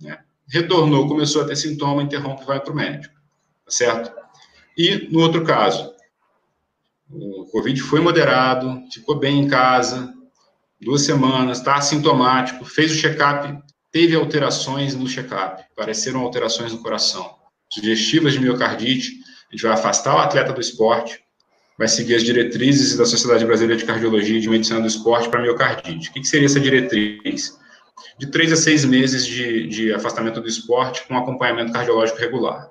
Né, retornou, começou a ter sintoma, interrompe, vai para o médico. Tá certo? E, no outro caso, o Covid foi moderado, ficou bem em casa, duas semanas, está assintomático, fez o check-up, teve alterações no check-up, apareceram alterações no coração sugestivas de miocardite, a gente vai afastar o atleta do esporte, vai seguir as diretrizes da Sociedade Brasileira de Cardiologia e de Medicina do Esporte para miocardite. O que, seria essa diretriz? De três a seis meses de, de afastamento do esporte com acompanhamento cardiológico regular.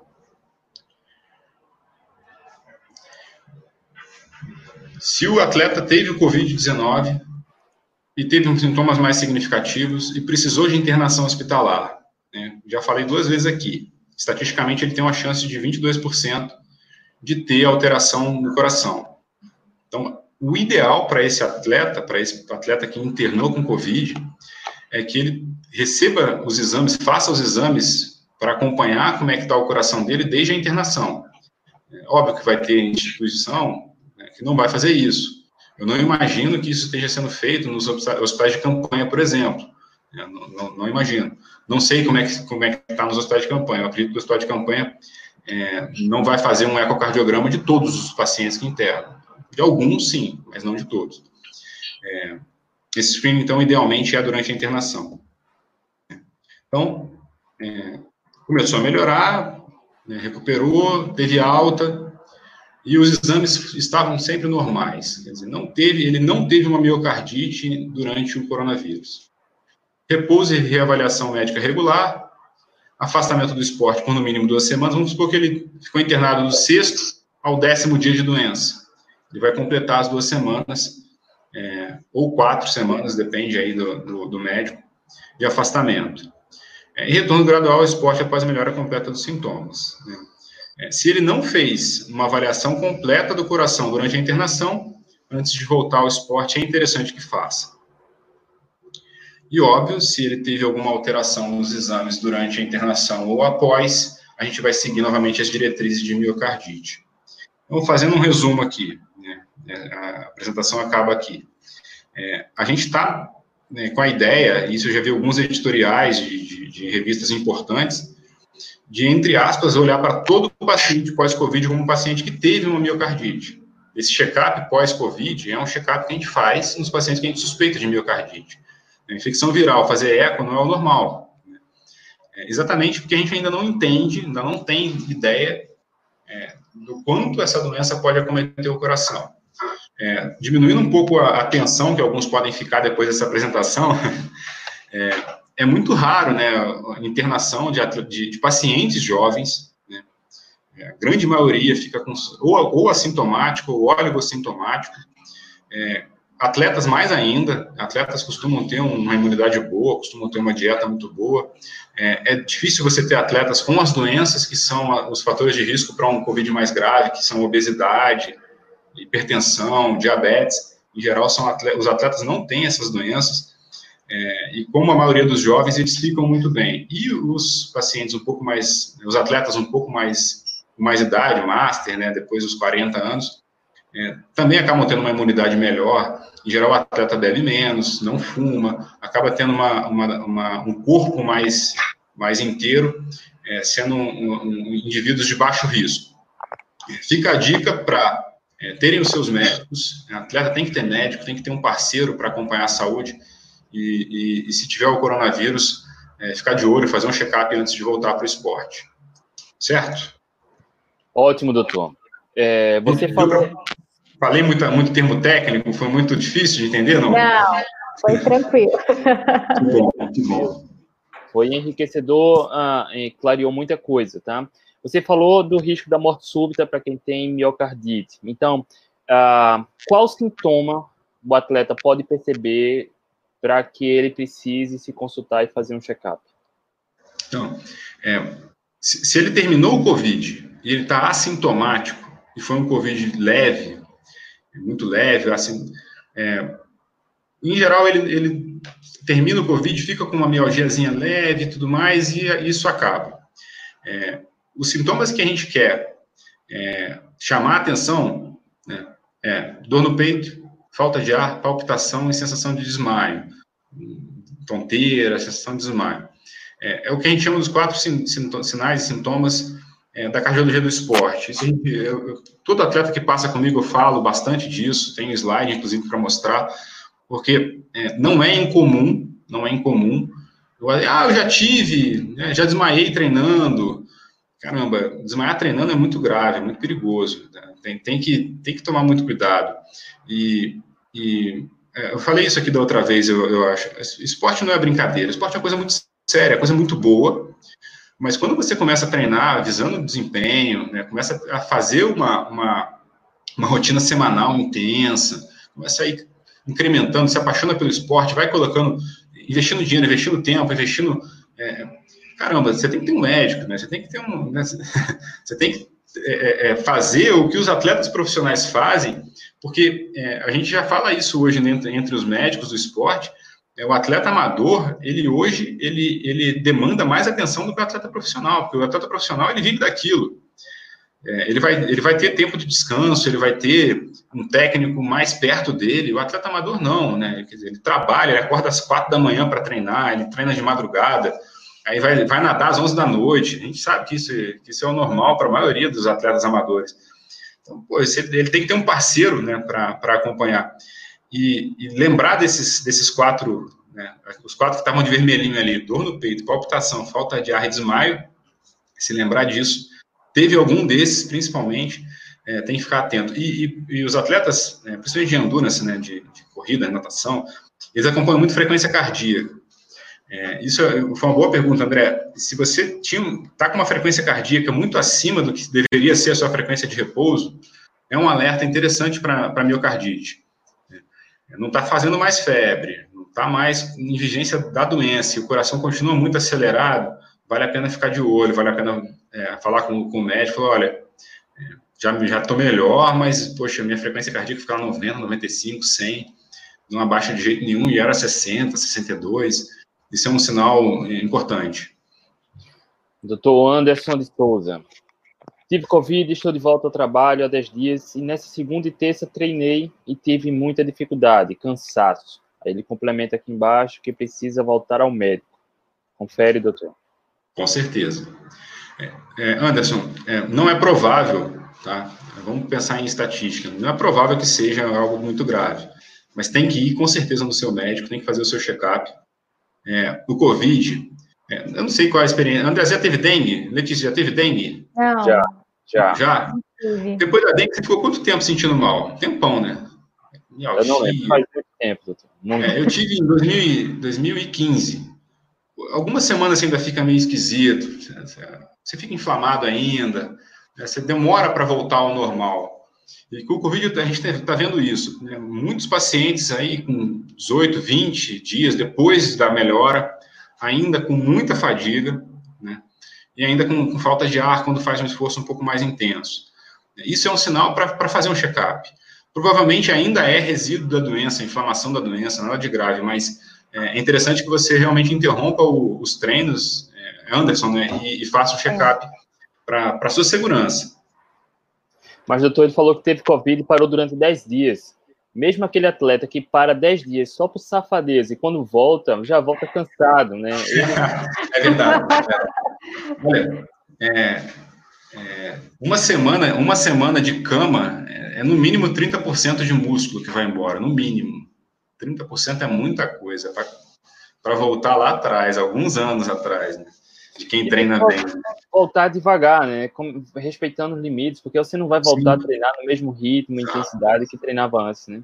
Se o atleta teve o Covid-19 e teve sintomas mais significativos e precisou de internação hospitalar, né? já falei duas vezes aqui, estatisticamente ele tem uma chance de 22% de ter alteração no coração. Então, o ideal para esse atleta, para esse atleta que internou com Covid, é que ele receba os exames, faça os exames para acompanhar como é que está o coração dele desde a internação. É óbvio que vai ter instituição né, que não vai fazer isso. Eu não imagino que isso esteja sendo feito nos hospitais de campanha, por exemplo. Eu não, não, não imagino. Não sei como é que como é que está nos hospitais de campanha. Eu acredito que o hospital de campanha é, não vai fazer um ecocardiograma de todos os pacientes que internam. De alguns, sim, mas não de todos. É, esse screening, então, idealmente é durante a internação. Então, é, começou a melhorar, né, recuperou, teve alta, e os exames estavam sempre normais. Quer dizer, não teve, ele não teve uma miocardite durante o coronavírus repouso e reavaliação médica regular, afastamento do esporte por no mínimo duas semanas. Vamos supor que ele ficou internado do sexto ao décimo dia de doença. Ele vai completar as duas semanas, é, ou quatro semanas, depende aí do, do, do médico, de afastamento. É, e retorno gradual ao esporte após a melhora completa dos sintomas. Né? É, se ele não fez uma avaliação completa do coração durante a internação, antes de voltar ao esporte, é interessante que faça. E, óbvio, se ele teve alguma alteração nos exames durante a internação ou após, a gente vai seguir novamente as diretrizes de miocardite. Então, fazendo um resumo aqui, né, é, a apresentação acaba aqui. É, a gente está né, com a ideia, e isso eu já vi alguns editoriais de, de, de revistas importantes, de, entre aspas, olhar para todo o paciente pós-Covid como um paciente que teve uma miocardite. Esse check-up pós-Covid é um check-up que a gente faz nos pacientes que a gente suspeita de miocardite. A infecção viral, fazer eco não é o normal. É exatamente porque a gente ainda não entende, ainda não tem ideia é, do quanto essa doença pode acometer o coração. É, diminuindo um pouco a, a, tensão que alguns podem ficar depois dessa apresentação, é, é muito raro, né, a internação de, de, de pacientes jovens, né, a grande maioria fica com, ou, ou assintomático ou oligossintomático, é, atletas mais ainda, atletas costumam ter uma imunidade boa, costumam ter uma dieta muito boa, é, é difícil você ter atletas com as doenças que são os fatores de risco para um Covid mais grave, que são obesidade, hipertensão, diabetes, em geral, são atletas, os atletas não têm essas doenças, é, e como a maioria dos jovens, eles ficam muito bem. E os pacientes um pouco mais, os atletas um pouco mais, mais idade, master, né, depois dos 40 anos, é, também acabam tendo uma imunidade melhor. Em geral, o atleta bebe menos, não fuma, acaba tendo uma, uma, uma um corpo mais, mais inteiro, é, sendo um, um, indivíduos de baixo risco. Fica a dica para é, terem os seus médicos. O atleta tem que ter médico, tem que ter um parceiro para acompanhar a saúde. E, e, e, se tiver o coronavírus, é, ficar de olho, fazer um check-up antes de voltar para o esporte. Certo? Ótimo, doutor. É, você falou. Falei muito, muito termo técnico, foi muito difícil de entender, não? Não, foi tranquilo. Muito bom, muito bom. Foi enriquecedor e clareou muita coisa, tá? Você falou do risco da morte súbita para quem tem miocardite. Então, uh, qual sintoma o atleta pode perceber para que ele precise se consultar e fazer um check-up? Então, é, se, se, ele terminou o COVID e ele está assintomático, e foi um COVID leve, muito leve, assim, é, em geral ele, ele termina o COVID, fica com uma mialgiazinha leve e tudo mais, e isso acaba. É, os sintomas que a gente quer é, chamar atenção né, é dor no peito, falta de ar, palpitação e sensação de desmaio, tonteira, sensação de desmaio. É, é o que a gente chama dos quatro sin sinais e sintomas é, da cardiologia do esporte. Isso, eu, eu, todo atleta que passa comigo eu falo bastante disso, tenho slide, inclusive, para mostrar, porque é, não é incomum, não é incomum. Eu, ah, eu já tive, né, já desmaiei treinando, caramba, desmaiar treinando é muito grave, é muito perigoso. Né? Tem, tem, que, tem que tomar muito cuidado. E, e é, eu falei isso aqui da outra vez, eu, eu acho. Esporte não é brincadeira, esporte é uma coisa muito séria, é coisa muito boa. Mas quando você começa a treinar visando o desempenho, né, começa a fazer uma, uma, uma rotina semanal intensa, começa a ir incrementando, se apaixona pelo esporte, vai colocando, investindo dinheiro, investindo tempo, investindo é, caramba, você tem que ter um médico, né? Você tem que ter um. Né? Você tem que é, é, é, fazer o que os atletas profissionais fazem, porque é, a gente já fala isso hoje entre, entre os médicos do esporte. É, o atleta amador, ele hoje, ele, ele demanda mais atenção do que o atleta profissional, porque o atleta profissional, ele vive daquilo. É, ele, vai, ele vai ter tempo de descanso, ele vai ter um técnico mais perto dele. O atleta amador não, né? Dizer, ele trabalha, ele acorda às quatro da manhã para treinar, ele treina de madrugada aí vai, vai nadar às 11 da noite. A gente sabe que isso, que isso é o normal para a maioria dos atletas amadores. Então, pô, ele tem que ter um parceiro né, para acompanhar. E, e, lembrar desses, desses quatro, né, os quatro que estavam de vermelhinho ali, dor no peito, palpitação, falta de ar e desmaio, se lembrar disso. Teve algum desses, principalmente, é, tem que ficar atento. E, e, e os atletas, né, principalmente de endurance, né, de, de corrida, natação, eles acompanham muito frequência cardíaca. É, isso é, foi uma boa pergunta, André. Se você está com uma frequência cardíaca muito acima do que deveria ser a sua frequência de repouso, é um alerta interessante para miocardite. É, não está fazendo mais febre, não está mais em vigência da doença, e o coração continua muito acelerado, vale a pena ficar de olho, vale a pena é, falar com, com, o médico, falar, olha, é, já já estou melhor, mas, poxa, minha frequência cardíaca fica 90, 95, 100, não abaixa de jeito nenhum, e era 60, 62, isso é um sinal importante. Doutor Anderson de Souza. Tive Covid, estou de volta ao trabalho há 10 dias e nessa segunda e terça treinei e tive muita dificuldade, cansaço. Aí ele complementa aqui embaixo que precisa voltar ao médico. Confere, doutor. Com certeza. É, é Anderson, é, não é provável, tá? Vamos pensar em estatística. Não é provável que seja algo muito grave, mas tem que ir com certeza no seu médico, tem que fazer o seu check-up é, o Covid, é, eu não sei qual é a experiência. André, já teve dengue? Letícia, já teve dengue? Não. Já. Já. Já? Depois da dengue, você ficou quanto tempo sentindo mal? Tempão, né? Eu não lembro, faz muito tempo, doutor. É, eu tive em 2000, 2015. Algumas semanas ainda fica meio esquisito. Você fica inflamado ainda. Né? Você demora para voltar ao normal. E com o Covid a gente está vendo isso. Né? Muitos pacientes aí com 18, 20 dias depois da melhora, ainda com muita fadiga? E ainda com, com falta de ar quando faz um esforço um pouco mais intenso. Isso é um sinal para fazer um check-up. Provavelmente ainda é resíduo da doença, inflamação da doença, nada de grave, mas é, é interessante que você realmente interrompa o, os treinos, é, Anderson, né, e, e faça um check-up para sua segurança. Mas, doutor, ele falou que teve Covid e parou durante 10 dias. Mesmo aquele atleta que para 10 dias só por safadeza e quando volta, já volta cansado, né? é verdade. Olha, é, é, uma semana uma semana de cama é, é no mínimo 30% de músculo que vai embora, no mínimo. 30% é muita coisa para voltar lá atrás, alguns anos atrás, né? De quem treina bem. Voltar devagar, né? Com, respeitando os limites, porque você não vai voltar Sim. a treinar no mesmo ritmo, intensidade que treinava antes, né?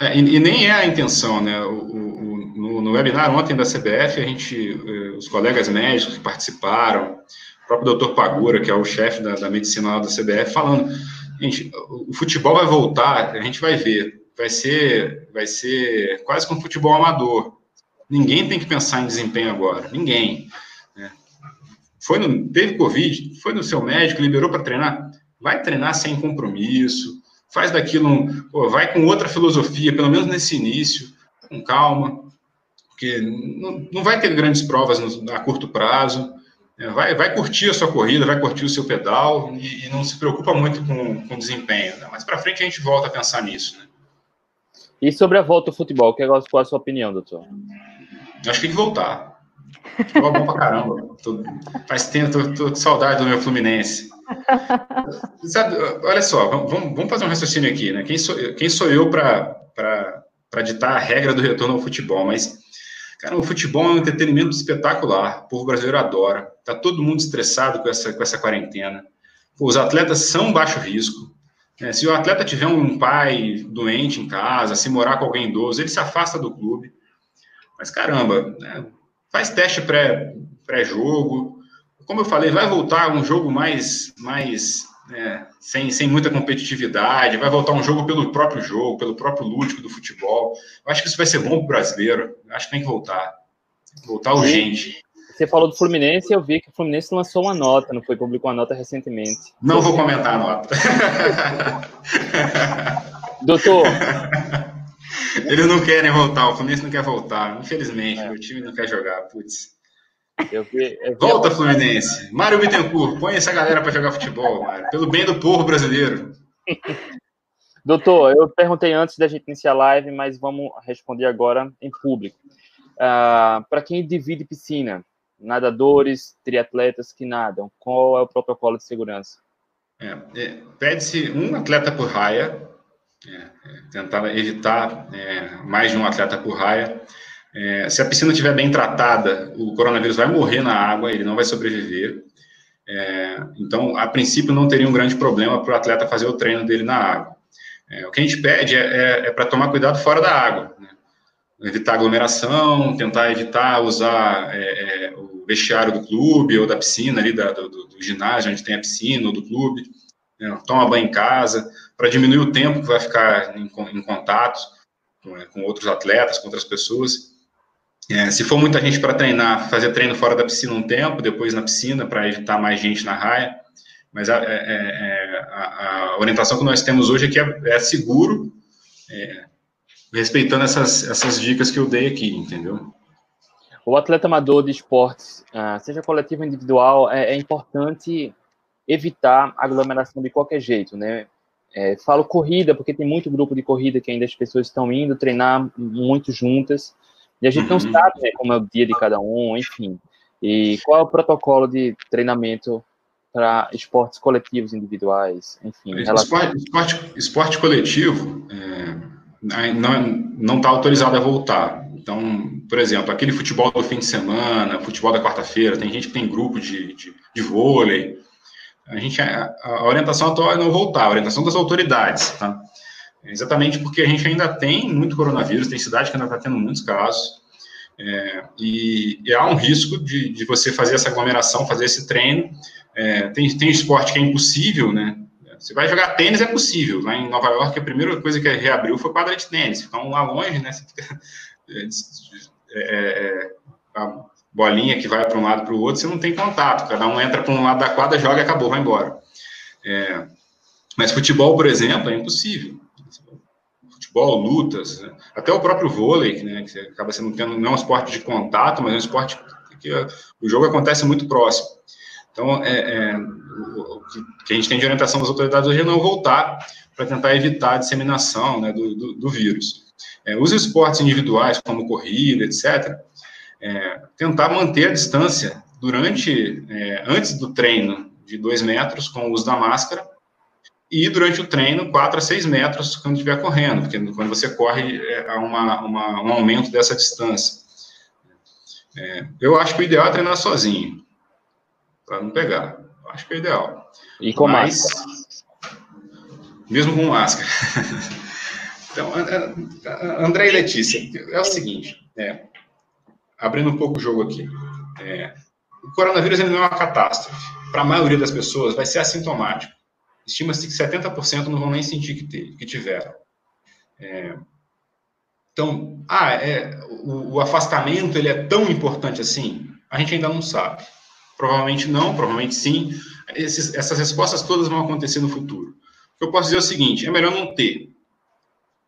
É, e, e, nem é a intenção, né? O, o, no, no, webinar ontem da CBF, a gente, eh, os colegas médicos que participaram, o próprio doutor Pagura, que é o chefe da, da medicina lá da CBF, falando, gente, o futebol vai voltar, a gente vai ver, vai ser, vai ser quase como futebol amador. Ninguém tem que pensar em desempenho agora, ninguém foi no, teve Covid, foi no seu médico, liberou para treinar, vai treinar sem compromisso, faz daquilo, um, pô, vai com outra filosofia, pelo menos nesse início, com calma, porque não, não vai ter grandes provas no, a curto prazo, é, vai, vai curtir a sua corrida, vai curtir o seu pedal e, e não se preocupa muito com, com o desempenho. Né? Mas para frente a gente volta a pensar nisso. Né? E sobre a volta ao futebol, qual é a sua opinião, doutor? Acho que tem que voltar. Futebol bom pra caramba. Tô, faz tempo, tô, tô, com saudade do meu Fluminense. Sabe, olha só, vamos, vamos fazer um raciocínio aqui, né? Quem sou, quem sou eu para ditar a regra do retorno ao futebol? Mas, cara, o futebol é um entretenimento espetacular. O povo brasileiro adora. Tá todo mundo estressado com essa, com essa quarentena. Pô, os atletas são baixo risco. É, se o atleta tiver um pai doente em casa, se morar com alguém idoso, ele se afasta do clube. Mas caramba, né, faz teste pré-jogo. Pré Como eu falei, vai voltar um jogo mais, mais né, sem, sem muita competitividade, vai voltar um jogo pelo próprio jogo, pelo próprio lúdico do futebol. Eu acho que isso vai ser bom para o brasileiro. Eu acho que tem que voltar. Voltar urgente. Você falou do Fluminense, eu vi que o Fluminense lançou uma nota, não foi? Publicou uma nota recentemente. Não vou comentar a nota. Doutor, Eles não querem voltar, o Fluminense não quer voltar. Infelizmente, é. meu time não quer jogar. Putz. Eu vi, eu vi Volta, Fluminense. Mário Bittencourt, põe essa galera para jogar futebol, Mário. Pelo bem do povo brasileiro. Doutor, eu perguntei antes da gente iniciar a live, mas vamos responder agora em público. Uh, ah, para quem divide piscina, nadadores, triatletas que nadam, qual é o protocolo de segurança? É, é, Pede-se um atleta por raia, é, tentar evitar é, mais de um atleta por raia. É, se a piscina estiver bem tratada, o coronavírus vai morrer na água, ele não vai sobreviver. É, então, a princípio, não teria um grande problema para o atleta fazer o treino dele na água. É, o que a gente pede é, é para tomar cuidado fora da água. Né? Evitar aglomeração, tentar evitar usar o vestiário do clube ou da piscina ali, da, do, do, ginásio, onde tem a piscina ou do clube. Né? Toma banho em casa para diminuir o tempo que vai ficar em, em contato com, é, com, outros atletas, com outras pessoas. É, se for muita gente para treinar, fazer treino fora da piscina um tempo, depois na piscina, para evitar mais gente na raia. Mas a, é, é, é a, a orientação que nós temos hoje é que é, é seguro, respeitando essas, essas dicas que eu dei aqui, entendeu? O atleta amador de esportes, ah, seja coletivo ou individual, é, é importante evitar aglomeração de qualquer jeito, né? É, falo corrida, porque tem muito grupo de corrida que ainda as pessoas estão indo treinar muito juntas, e a gente não uhum. sabe né, como é o dia de cada um, enfim. E qual é o protocolo de treinamento para esportes coletivos individuais, enfim. Esporte, esporte, esporte coletivo é, não está autorizado a voltar. Então, por exemplo, aquele futebol do fim de semana, futebol da quarta-feira, tem gente que tem grupo de, de, de vôlei, a gente a, a, orientação atual é não voltar, a orientação das autoridades, tá? Exatamente porque a gente ainda tem muito coronavírus, tem cidade que ainda está tendo muitos casos, é, e, e, há um risco de, de, você fazer essa aglomeração, fazer esse treino. É, tem, tem esporte que é impossível, né? Você vai jogar tênis, é possível. Lá em Nova York, a primeira coisa que reabriu foi quadra de tênis. Então, lá longe, né? Fica, é, é, é, bolinha que vai para um lado para o outro, você não tem contato. Cada um entra para um lado da quadra, joga acabou, vai embora. É, mas futebol, por exemplo, é impossível futebol, lutas, né? até o próprio vôlei, né, que acaba sendo tendo, não é um esporte de contato, mas é um esporte que o jogo acontece muito próximo. Então, é, é, o, que a gente tem de orientação das autoridades hoje é não voltar para tentar evitar a disseminação né, do, do, do, vírus. É, os esportes individuais, como corrida, etc., é, tentar manter a distância durante, é, antes do treino de dois metros com o uso da máscara e durante o treino, 4 a 6 metros quando estiver correndo, porque quando você corre, é, há uma, uma, um aumento dessa distância. É, eu acho que o ideal é treinar sozinho, para não pegar. Eu acho que é o ideal. E com Mas, máscara? Mesmo com máscara. então, André e Letícia, é o seguinte, é, abrindo um pouco o jogo aqui. É, o coronavírus não é uma catástrofe. Para a maioria das pessoas, vai ser assintomático estima-se que 70% não vão nem sentir que, ter, que tiveram. É, então, ah, é, o, o, afastamento ele é tão importante assim? A gente ainda não sabe. Provavelmente não, provavelmente sim. Esses, essas respostas todas vão acontecer no futuro. Eu posso dizer o seguinte: é melhor não ter.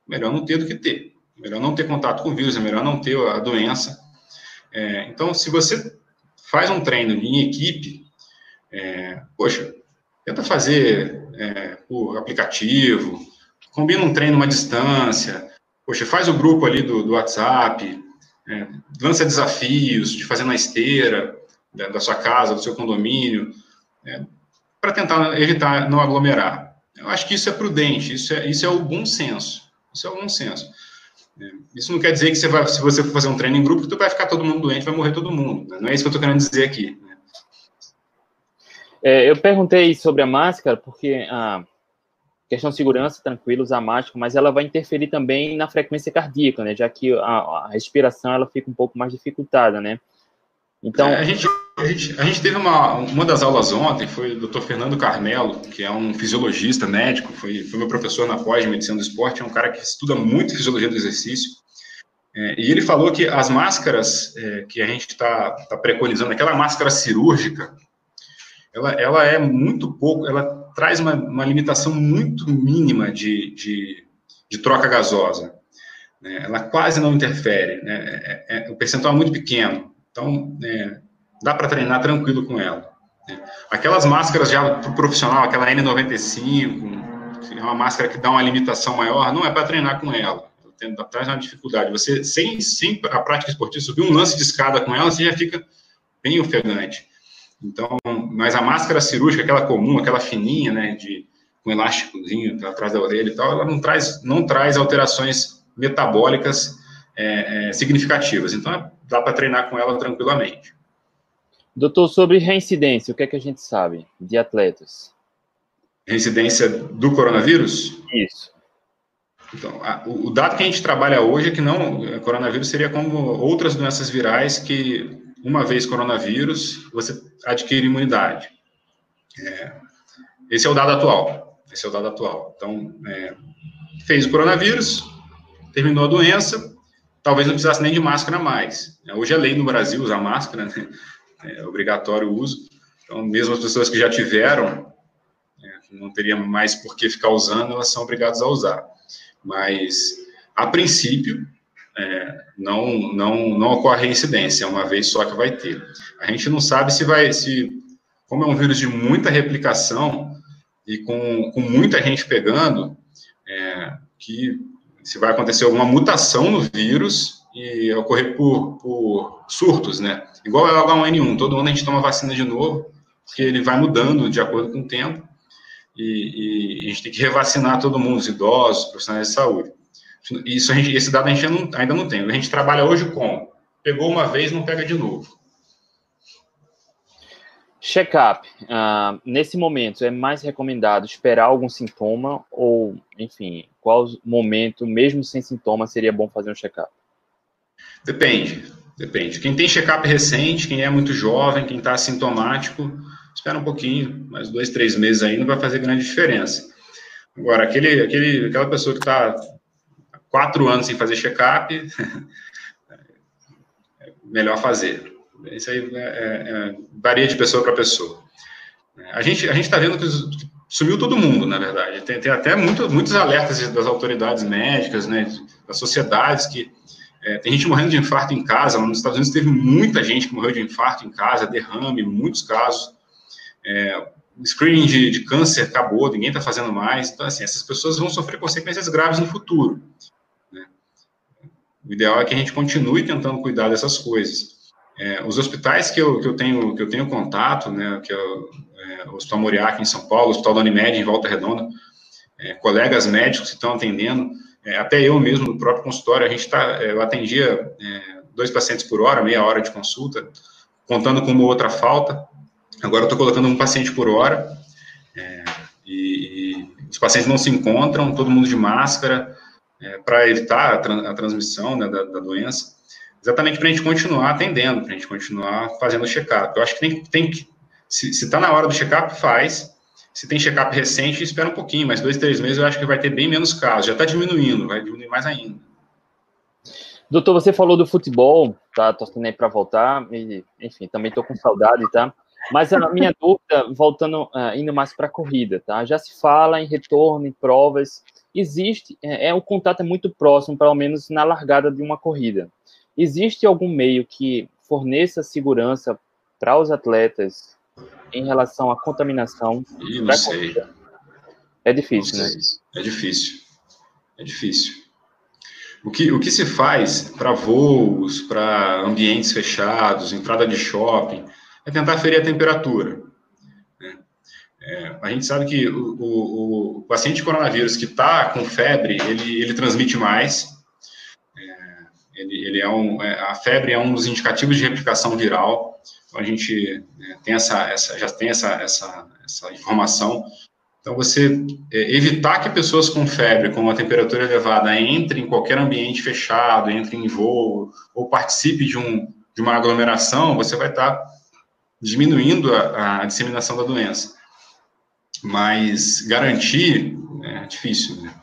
Melhor não ter do que ter. Melhor não ter contato com o vírus, é melhor não ter a doença. É, então, se você faz um treino em equipe, é, poxa, tenta fazer é, por aplicativo, combina um treino uma distância, poxa, faz o grupo ali do, do WhatsApp, é, lança desafios de fazer na esteira da, da sua casa, do seu condomínio, é, para tentar evitar não aglomerar. Eu acho que isso é prudente, isso é, isso é o bom senso, isso é o bom senso. É, isso não quer dizer que você vai, se você for fazer um treino em grupo, que tu vai ficar todo mundo doente, vai morrer todo mundo. Né? Não é isso que eu estou querendo dizer aqui. É, eu perguntei sobre a máscara porque a questão de segurança, tranquilo, usar máscara, mas ela vai interferir também na frequência cardíaca, né? Já que a, a respiração ela fica um pouco mais dificultada, né? Então, é, a, gente, a, gente, a gente teve uma, uma das aulas ontem, foi o Dr. Fernando Carmelo, que é um fisiologista médico, foi, foi meu professor na pós de medicina do esporte, é um cara que estuda muito fisiologia do exercício. É, e ele falou que as máscaras é, que a gente está tá preconizando, aquela máscara cirúrgica, ela, ela é muito pouco, ela traz uma, uma limitação muito mínima de, de, de troca gasosa. Né? Ela quase não interfere, né? é, é, o percentual é muito pequeno, então é, dá para treinar tranquilo com ela. Né? Aquelas máscaras já para o profissional, aquela N95, é uma máscara que dá uma limitação maior, não é para treinar com ela. Traz uma dificuldade. Você, sem, sem a prática esportiva, subir um lance de escada com ela, você já fica bem ofegante. Então, mas a máscara cirúrgica, aquela comum, aquela fininha, né, de com um elásticozinho atrás da orelha e tal, ela não traz, não traz alterações metabólicas é, é, significativas. Então, dá para treinar com ela tranquilamente. Doutor, sobre reincidência, o que é que a gente sabe de atletas? Reincidência do coronavírus? Isso. Então, a, o, dado que a gente trabalha hoje é que não, o coronavírus seria como outras doenças virais que uma vez coronavírus, você adquire imunidade. É, esse é o dado atual. Esse é o dado atual. Então, é, fez o coronavírus, terminou a doença, talvez não precisasse nem de máscara mais. É, hoje é lei no Brasil usar máscara, né? é obrigatório o uso. Então, mesmo as pessoas que já tiveram, é, não teria mais por que ficar usando, elas são obrigadas a usar. Mas, a princípio, é, não, não, não ocorre incidência, é uma vez só que vai ter. A gente não sabe se vai, se, como é um vírus de muita replicação e com, com muita gente pegando, é, que se vai acontecer alguma mutação no vírus e ocorrer por, por surtos, né? Igual é o H1N1, todo ano a gente toma vacina de novo, porque ele vai mudando de acordo com o tempo, e, e a gente tem que revacinar todo mundo, os idosos, profissionais de saúde. Isso gente, esse dado a gente não, ainda não tem. A gente trabalha hoje com pegou uma vez, não pega de novo. Check-up. Uh, nesse momento, é mais recomendado esperar algum sintoma ou, enfim, qual momento, mesmo sem sintoma, seria bom fazer um check-up? Depende, depende. Quem tem check-up recente, quem é muito jovem, quem está assintomático, espera um pouquinho, mais dois, três meses aí, não vai fazer grande diferença. Agora, aquele, aquele, aquela pessoa que está quatro anos sem fazer check-up, é melhor fazer. Isso aí é, é, é varia de pessoa para pessoa. A gente a está vendo que sumiu todo mundo, na verdade. Tem, tem até muito, muitos alertas das autoridades médicas, né, das sociedades que é, tem gente morrendo de infarto em casa. Nos Estados Unidos teve muita gente que morreu de infarto em casa, derrame, muitos casos. É, screening de, de, câncer acabou, ninguém está fazendo mais. Então, assim, essas pessoas vão sofrer consequências graves no futuro. Né? O ideal é que a gente continue tentando cuidar dessas coisas. É, os hospitais que eu, que eu tenho que eu tenho contato, né, que o, é, o Hospital Moriá aqui em São Paulo, Hospital da Unimed em Volta Redonda, é, colegas médicos que estão atendendo, é, até eu mesmo no próprio consultório, a gente está, é, eu atendia é, dois pacientes por hora, meia hora de consulta, contando com uma outra falta. Agora eu estou colocando um paciente por hora e, e, os pacientes não se encontram, todo mundo de máscara para evitar a, tra a transmissão né, da, da doença exatamente para a gente continuar atendendo, para a gente continuar fazendo check-up. Eu acho que tem, tem que, se está na hora do check-up, faz. Se tem check-up recente, espera um pouquinho, mas dois, três meses eu acho que vai ter bem menos casos. Já está diminuindo, vai diminuir mais ainda. Doutor, você falou do futebol, tá torcendo aí para voltar, e, enfim, também estou com saudade, tá? Mas a minha dúvida, voltando, uh, indo mais para a corrida, tá? Já se fala em retorno, em provas, existe, é, é o contato é muito próximo, pelo menos na largada de uma corrida. Existe algum meio que forneça segurança para os atletas em relação à contaminação? Ih, não sei. Corrida? É difícil, né? É difícil. É difícil. O que, o que se faz para voos, para ambientes fechados, entrada de shopping, é tentar ferir a temperatura. Né? É, a gente sabe que o, o, o paciente coronavírus que está com febre, ele, ele transmite mais, ele, ele é um, é, a febre é um dos indicativos de replicação viral. Então a gente é, tem essa, essa, já tem essa, essa, essa informação. Então você é, evitar que pessoas com febre, com uma temperatura elevada, entrem em qualquer ambiente fechado, entrem em voo ou participe de, um, de uma aglomeração, você vai estar diminuindo a, a disseminação da doença. Mas garantir é difícil, né?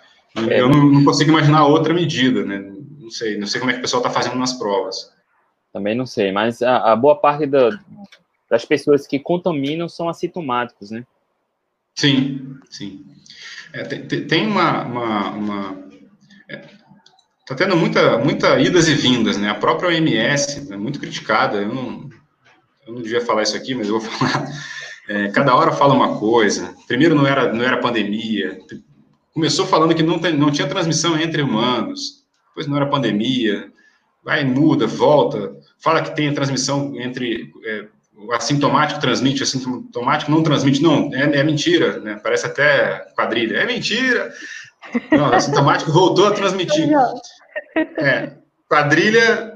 Eu não, não consigo imaginar outra medida, né? não sei, não sei como é que o pessoal está fazendo nas provas. Também não sei, mas a, a boa parte da, das pessoas que contaminam são assintomáticos, né? Sim, sim. É, tem, tem, uma, uma, uma é, tá tendo muita, muita idas e vindas, né? A própria OMS é muito criticada. Eu não, eu não devia falar isso aqui, mas eu vou falar. É, cada hora fala uma coisa. Primeiro não era, não era pandemia. Começou falando que não, tem, não tinha transmissão entre humanos depois não era pandemia, vai, muda, volta, fala que tem transmissão entre é, o assintomático transmite, o assintomático não transmite, não, é, é, mentira, né? Parece até quadrilha, é mentira. Não, o assintomático voltou a transmitir. É, quadrilha,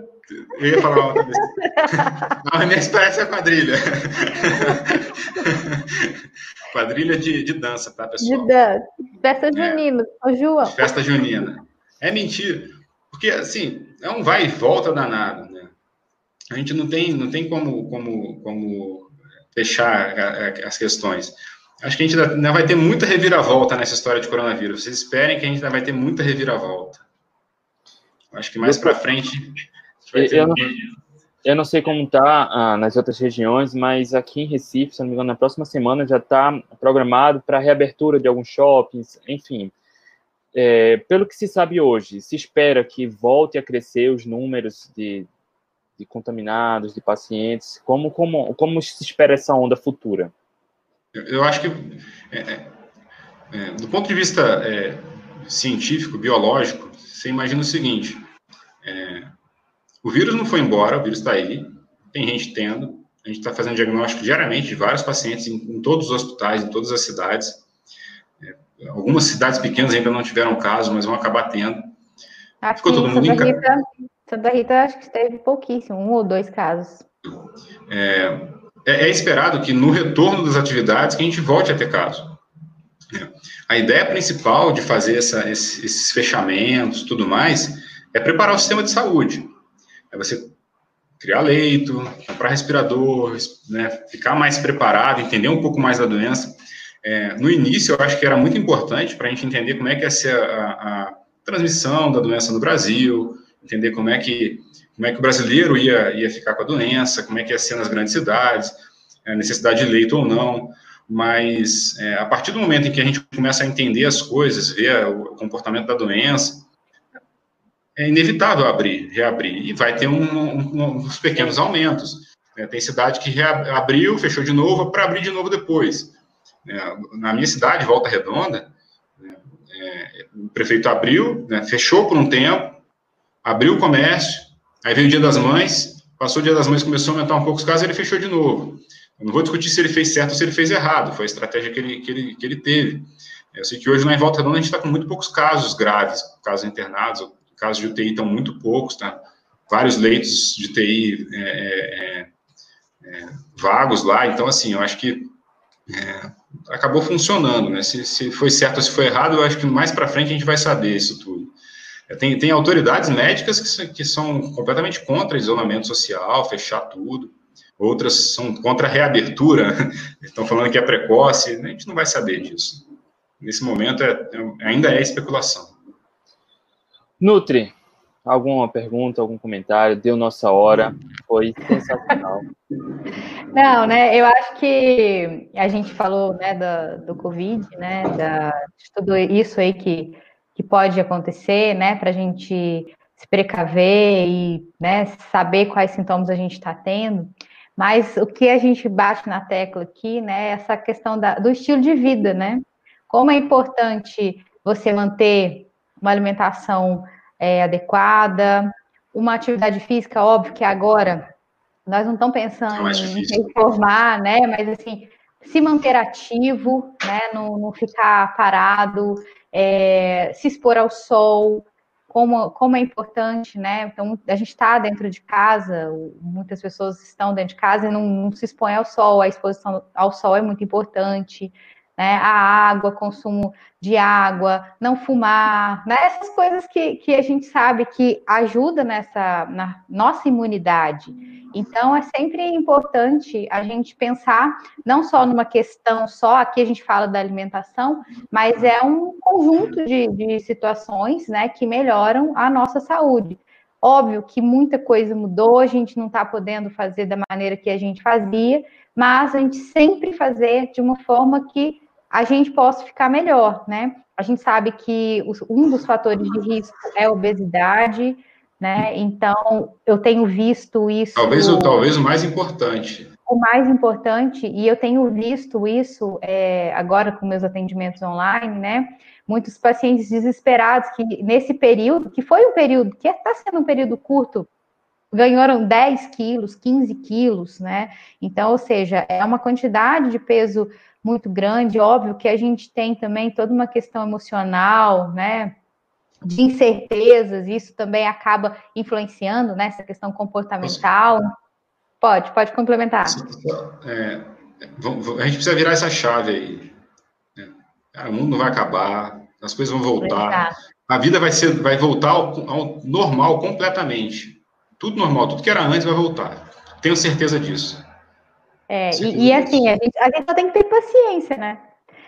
eu ia falar outra vez. A OMS parece a quadrilha. quadrilha de, de dança, tá, pessoal? De dança. Festa junina, é, João. Festa junina. É mentira. Porque, assim, é um vai e volta danado, né? A gente não tem, não tem como, como, como fechar as questões. Acho que a gente ainda vai ter muita reviravolta nessa história de coronavírus. Vocês esperem que a gente ainda vai ter muita reviravolta. Acho que mais para frente. Eu não, eu não sei como está ah, nas outras regiões, mas aqui em Recife, se não me engano, na próxima semana já está programado para reabertura de alguns shoppings, enfim é, pelo que se sabe hoje, se espera que volte a crescer os números de, de contaminados, de pacientes? Como, como, como se espera essa onda futura? Eu acho que, é, é, é do ponto de vista é, científico, biológico, você imagina o seguinte: é, o vírus não foi embora, o vírus está aí, tem gente tendo, a gente está fazendo diagnóstico diariamente de vários pacientes em, em todos os hospitais, em todas as cidades. Algumas cidades pequenas ainda não tiveram caso, mas vão acabar tendo. Aqui, Ficou todo mundo em Rita, Santa Rita acho que teve pouquíssimo, um ou dois casos. É, é, é, esperado que no retorno das atividades que a gente volte a ter caso. A ideia principal de fazer essa, esses fechamentos, tudo mais, é preparar o sistema de saúde. É você criar leito, comprar respirador, né, ficar mais preparado, entender um pouco mais da doença. É, no início, eu acho que era muito importante para a gente entender como é que ia ser a, a, transmissão da doença no Brasil, entender como é que como é que o brasileiro ia, ia ficar com a doença, como é que ia ser nas grandes cidades, a necessidade de leito ou não. Mas é, a partir do momento em que a gente começa a entender as coisas, ver o comportamento da doença, é inevitável abrir, reabrir, e vai ter um, um, uns pequenos aumentos. É, tem cidade que reabriu, fechou de novo, para abrir de novo depois. É, na minha cidade, Volta Redonda, né, é, o prefeito abriu, né, fechou por um tempo, abriu o comércio, aí veio o Dia das Mães, passou o Dia das Mães, começou a aumentar um pouco os casos, ele fechou de novo. Eu não vou discutir se ele fez certo ou se ele fez errado, foi a estratégia que ele, que ele, que ele teve. Eu sei que hoje em Volta Redonda a gente está com muito poucos casos graves, casos internados, casos de UTI estão muito poucos, tá? Vários leitos de TI é, é, é, vagos lá, então, assim, eu acho que é, acabou funcionando, né? Se, se, foi certo ou se foi errado, eu acho que mais para frente a gente vai saber isso tudo. É, tem, tem autoridades médicas que, que são completamente contra isolamento social, fechar tudo. Outras são contra a reabertura, estão falando que é precoce, a gente não vai saber disso. Nesse momento, é, é ainda é especulação. Nutri, alguma pergunta, algum comentário? Deu nossa hora, foi sensacional. Não, né? Eu acho que a gente falou, né, do, do Covid, né, da, de tudo isso aí que, que pode acontecer, né, para a gente se precaver e, né, saber quais sintomas a gente está tendo. Mas o que a gente bate na tecla aqui, né, é essa questão da, do estilo de vida, né? Como é importante você manter uma alimentação é, adequada, uma atividade física, óbvio que agora nós não estamos pensando é em reformar, né? Mas assim, se manter ativo, né? Não, não ficar parado, é, se expor ao sol, como, como é importante, né? Então, a gente está dentro de casa, muitas pessoas estão dentro de casa e não, não se expõem ao sol, a exposição ao sol é muito importante né? A água, consumo de água, não fumar, né? Essas coisas que, que a gente sabe que ajuda nessa na nossa imunidade. Então é sempre importante a gente pensar não só numa questão só, aqui a gente fala da alimentação, mas é um conjunto de, de situações né, que melhoram a nossa saúde. Óbvio que muita coisa mudou, a gente não está podendo fazer da maneira que a gente fazia, mas a gente sempre fazer de uma forma que a gente possa ficar melhor, né? A gente sabe que um dos fatores de risco é a obesidade, né? Então, eu tenho visto isso. Talvez, talvez o mais importante. O mais importante, e eu tenho visto isso é, agora com meus atendimentos online, né? Muitos pacientes desesperados que nesse período, que foi um período, que está sendo um período curto, ganharam 10 quilos, 15 quilos, né? Então, ou seja, é uma quantidade de peso muito grande. Óbvio que a gente tem também toda uma questão emocional, né? De incertezas, isso também acaba influenciando nessa né, questão comportamental. Pode, pode complementar. É, a gente precisa virar essa chave aí. Né? o mundo vai acabar, as coisas vão voltar. A vida vai ser, vai voltar ao, ao normal completamente. Tudo normal, tudo que era antes vai voltar. Tenho certeza disso. É, e, e, assim, a gente, a gente só tem que ter paciência, né?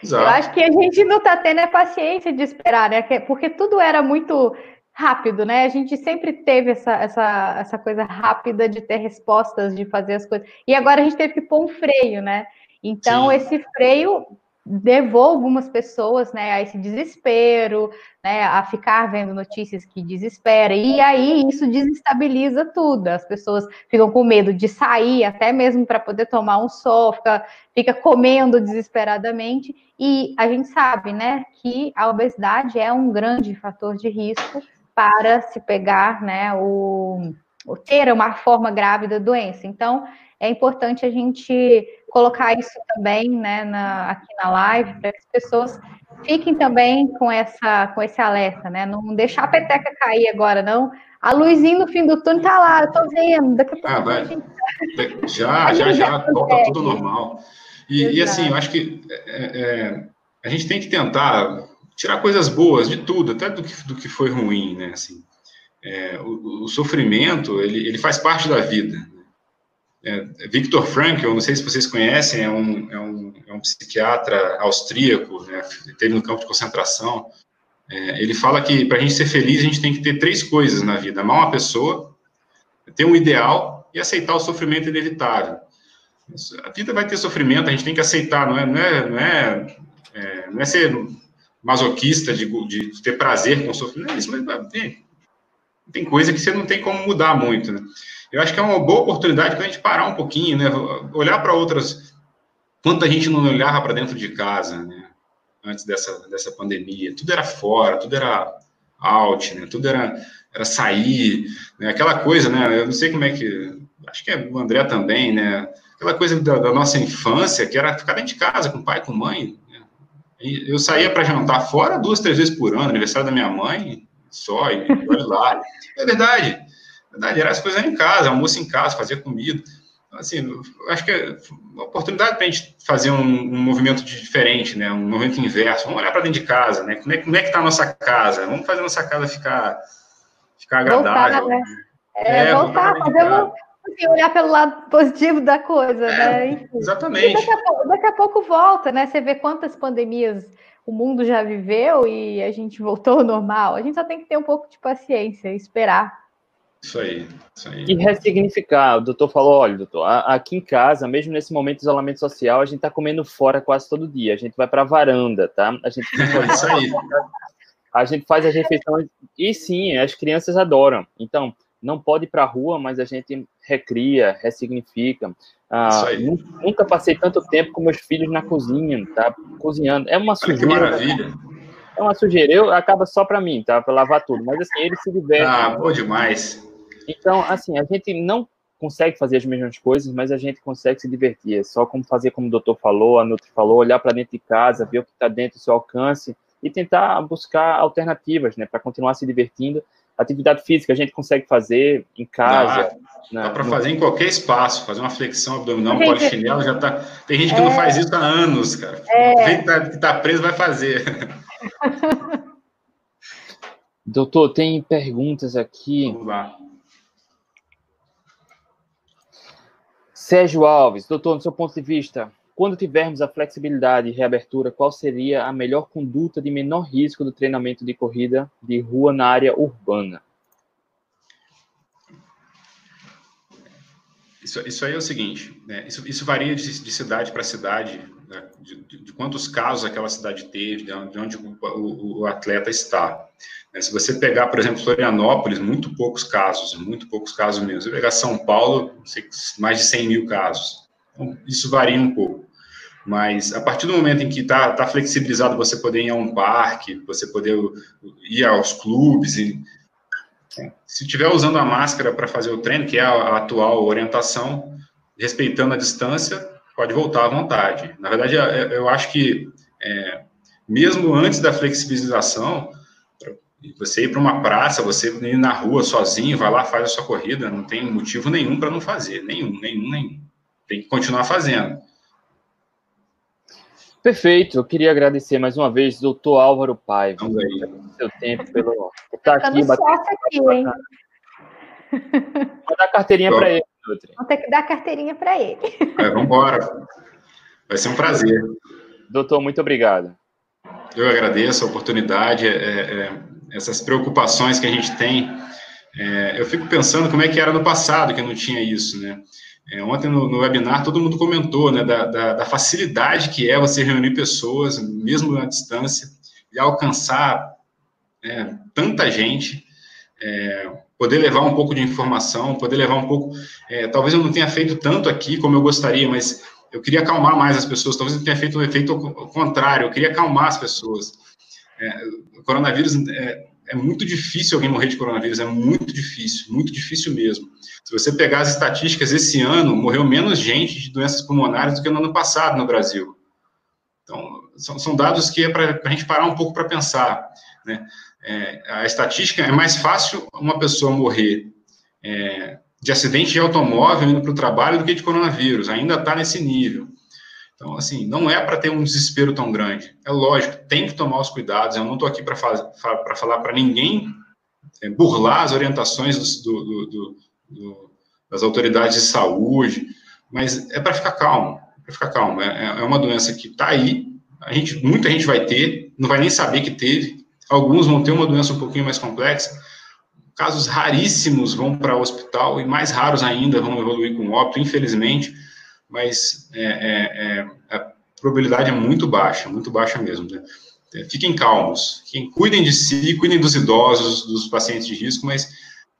Exato. Eu acho que a gente não está tendo a paciência de esperar, né? Porque tudo era muito rápido, né? A gente sempre teve essa, essa, essa coisa rápida de ter respostas, de fazer as coisas. E agora a gente teve que pôr um freio, né? Então, Sim. esse freio levou algumas pessoas né, a esse desespero, né, a ficar vendo notícias que desespera, e aí isso desestabiliza tudo. As pessoas ficam com medo de sair, até mesmo para poder tomar um sol, fica, fica comendo desesperadamente, e a gente sabe né, que a obesidade é um grande fator de risco para se pegar né, o, ter uma forma grave da doença. Então, é importante a gente colocar isso também né, na, aqui na live, para que as pessoas fiquem também com, essa, com esse alerta, né? Não deixar a peteca cair agora, não. A luzinha no fim do túnel tá lá, eu tô vendo, daqui a pouco ah, vai, gente... Já, já, já, volta tudo normal. E, e, assim, eu acho que é, é, a gente tem que tentar tirar coisas boas de tudo, até do que, do que foi ruim, né? Assim, é, o, o, sofrimento, ele, ele faz parte da vida. Né? É, Viktor Frankl, não sei se vocês conhecem, é um, é um, é um psiquiatra austríaco, né? teve no campo de concentração. É, ele fala que para a gente ser feliz, a gente tem que ter três coisas na vida: amar uma pessoa, ter um ideal e aceitar o sofrimento inevitável. A vida vai ter sofrimento, a gente tem que aceitar, não é, não é, não é, é não é ser masoquista de, de, ter prazer com o sofrimento, não é isso, mas tem, tem coisa que você não tem como mudar muito, né? Eu acho que é uma boa oportunidade para a gente parar um pouquinho, né? Olhar para outras. Quanta gente não olhava para dentro de casa, né? Antes dessa, dessa pandemia. Tudo era fora, tudo era out, né? Tudo era, era sair, né? Aquela coisa, né? Eu não sei como é que. Acho que é o André também, né? Aquela coisa da, da nossa infância, que era ficar dentro de casa, com pai, com mãe. Né? Eu saía para jantar fora duas, três vezes por ano, aniversário da minha mãe, só, e olha lá. É verdade verdade, era as coisas em casa, almoço em casa, fazer comida. Então, assim, acho que é uma oportunidade para a gente fazer um, um, movimento diferente, né? Um movimento inverso. Vamos olhar para dentro de casa, né? Como é, como é que está a nossa casa? Vamos fazer a nossa casa ficar, ficar agradável. Voltar, né? É, é voltar, fazer assim, olhar pelo lado positivo da coisa, é, né? Enfim. Exatamente. Daqui a, pouco, daqui a pouco volta, né? Você vê quantas pandemias o mundo já viveu e a gente voltou ao normal. A gente só tem que ter um pouco de paciência, esperar isso aí, isso aí. E ressignificar. O doutor falou: olha, doutor, aqui em casa, mesmo nesse momento de isolamento social, a gente está comendo fora quase todo dia. A gente vai para a varanda, tá? A gente, isso aí. a gente faz as refeições. E sim, as crianças adoram. Então, não pode ir para a rua, mas a gente recria, ressignifica. Ah, nunca passei tanto tempo com meus filhos na cozinha, tá? Cozinhando. É uma sujeira. que maravilha. É uma sujeira. Eu acaba só para mim, tá? Para lavar tudo. Mas assim, eles se divertem. Ah, bom demais. Então, assim, a gente não consegue fazer as mesmas coisas, mas a gente consegue se divertir. É só como fazer como o doutor falou, a Nutri falou, olhar para dentro de casa, ver o que está dentro do seu alcance e tentar buscar alternativas, né, para continuar se divertindo. Atividade física a gente consegue fazer em casa. Dá, dá para no... fazer em qualquer espaço, fazer uma flexão abdominal, um polichinelo, já tá. Tem gente que é... não faz isso há anos, cara. É... Tá, que tá preso vai fazer. Doutor, tem perguntas aqui. Vamos lá. Sérgio Alves, doutor, no seu ponto de vista, quando tivermos a flexibilidade e reabertura, qual seria a melhor conduta de menor risco do treinamento de corrida de rua na área urbana? Isso, isso aí é o seguinte, né? isso, isso varia de, de cidade para cidade, né? de, de, de, quantos casos aquela cidade teve, de onde o, o, o atleta está. Né? Se você pegar, por exemplo, Florianópolis, muito poucos casos, muito poucos casos mesmo. Se você pegar São Paulo, mais de 100 mil casos. Então, isso varia um pouco. Mas a partir do momento em que está tá flexibilizado você poder ir a um parque, você poder ir aos clubes, se estiver usando a máscara para fazer o treino, que é a, atual orientação, respeitando a distância, pode voltar à vontade. Na verdade, eu acho que, é, mesmo antes da flexibilização, você ir para uma praça, você ir na rua sozinho, vai lá, faz a sua corrida, não tem motivo nenhum para não fazer, nenhum, nenhum, nenhum. Tem que continuar fazendo. Perfeito, eu queria agradecer mais uma vez, doutor Álvaro Paiva, pelo seu tempo, pelo estar tá aqui. Bater, aqui, hein? Vou dar a carteirinha para ele. Vamos ter que dar a carteirinha para ele. É, vamos embora. Vai ser um prazer. Doutor, muito obrigado. Eu agradeço a oportunidade. É, é, essas preocupações que a gente tem. É, eu fico pensando como é que era no passado, que não tinha isso, né? É, ontem no, no, webinar todo mundo comentou, né, da, da, da, facilidade que é você reunir pessoas, mesmo à distância, e alcançar é, tanta gente, é, poder levar um pouco de informação, poder levar um pouco. É, talvez eu não tenha feito tanto aqui como eu gostaria, mas eu queria acalmar mais as pessoas. Talvez eu tenha feito o um efeito contrário, eu queria acalmar as pessoas. É, o coronavírus é, muito difícil alguém morrer de coronavírus, é muito difícil, muito difícil mesmo. Se você pegar as estatísticas, esse ano morreu menos gente de doenças pulmonares do que no ano passado no Brasil. Então, são, são dados que é para a gente parar um pouco para pensar. Né? É, a estatística é mais fácil uma pessoa morrer é, de acidente de automóvel indo para o trabalho do que de coronavírus, ainda está nesse nível. Então, assim, não é para ter um desespero tão grande. É lógico, tem que tomar os cuidados. Eu não estou aqui para falar para ninguém é, burlar as orientações do, do, do, das autoridades de saúde, mas é para ficar calmo, para ficar calmo. É, é uma doença que está aí, a gente, muita gente vai ter, não vai nem saber que teve. Alguns vão ter uma doença um pouquinho mais complexa. Casos raríssimos vão para o hospital e mais raros ainda vão evoluir com óbito, infelizmente. Mas é, é, é, a probabilidade é muito baixa, muito baixa mesmo. Né? É, fiquem calmos, fiquem, cuidem de si, cuidem dos idosos, dos pacientes de risco, mas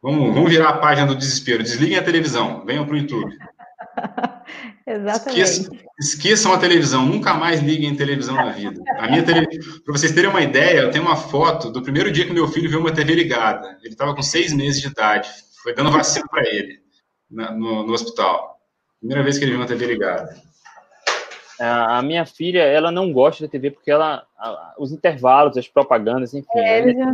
vamos, vamos virar a página do desespero. Desliguem a televisão, venham para o YouTube. Exatamente. Esqueçam, esqueçam, a televisão, nunca mais liguem televisão na vida. A minha tele... Para vocês terem uma ideia, eu tenho uma foto do primeiro dia que meu filho viu uma TV ligada. Ele estava com seis meses de idade, foi dando vacina para ele na, no, no, hospital. Primeira vez que ele viu uma TV ligada. A minha filha, ela não gosta da TV porque ela, os intervalos, as propagandas, enfim, é, é já...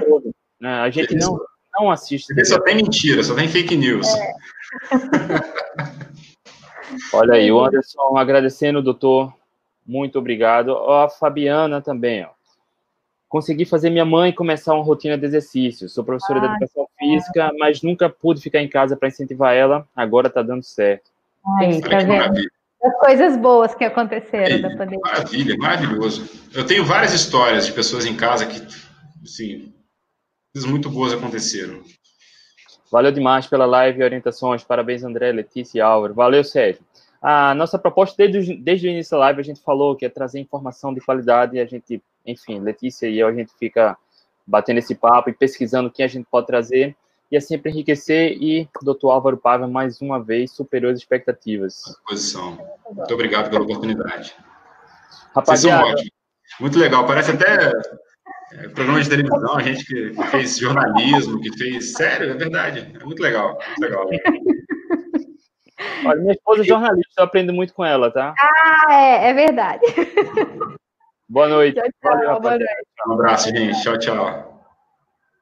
todo, né? A gente não, não assiste. Só tem mentira, só tem fake news. É. Olha aí, o Anderson agradecendo, doutor. Muito obrigado. A Fabiana também, ó. Consegui fazer minha mãe começar uma rotina de exercícios. Sou professora ah, de educação física, mas nunca pude ficar em casa para incentivar ela. Agora está dando certo. Ai, tá vendo? As coisas boas que aconteceram é, da pandemia. Maravilha, maravilhoso. Eu tenho várias histórias de pessoas em casa que, assim, coisas muito boas aconteceram. Valeu demais pela live e orientações. Parabéns, André, Letícia e Álvaro. Valeu, Sérgio. A nossa proposta, desde, desde o início da live, a gente falou que é trazer informação de qualidade e a gente, enfim, Letícia e eu, a gente fica batendo esse papo e pesquisando o que a gente pode trazer e é sempre enriquecer e doutor Álvaro Pava, mais uma vez, superou as expectativas. Posição. Muito obrigado pela oportunidade. Rapaziada. Muito legal, parece até é, programa de televisão, a gente que, que, fez jornalismo, que fez. Sério, é verdade. É muito legal. Muito legal. Olha, minha esposa é jornalista, eu aprendo muito com ela, tá? Ah, é, é verdade. Boa noite. Tchau, tchau, Valeu, boa noite. Um abraço, gente. Tchau, tchau.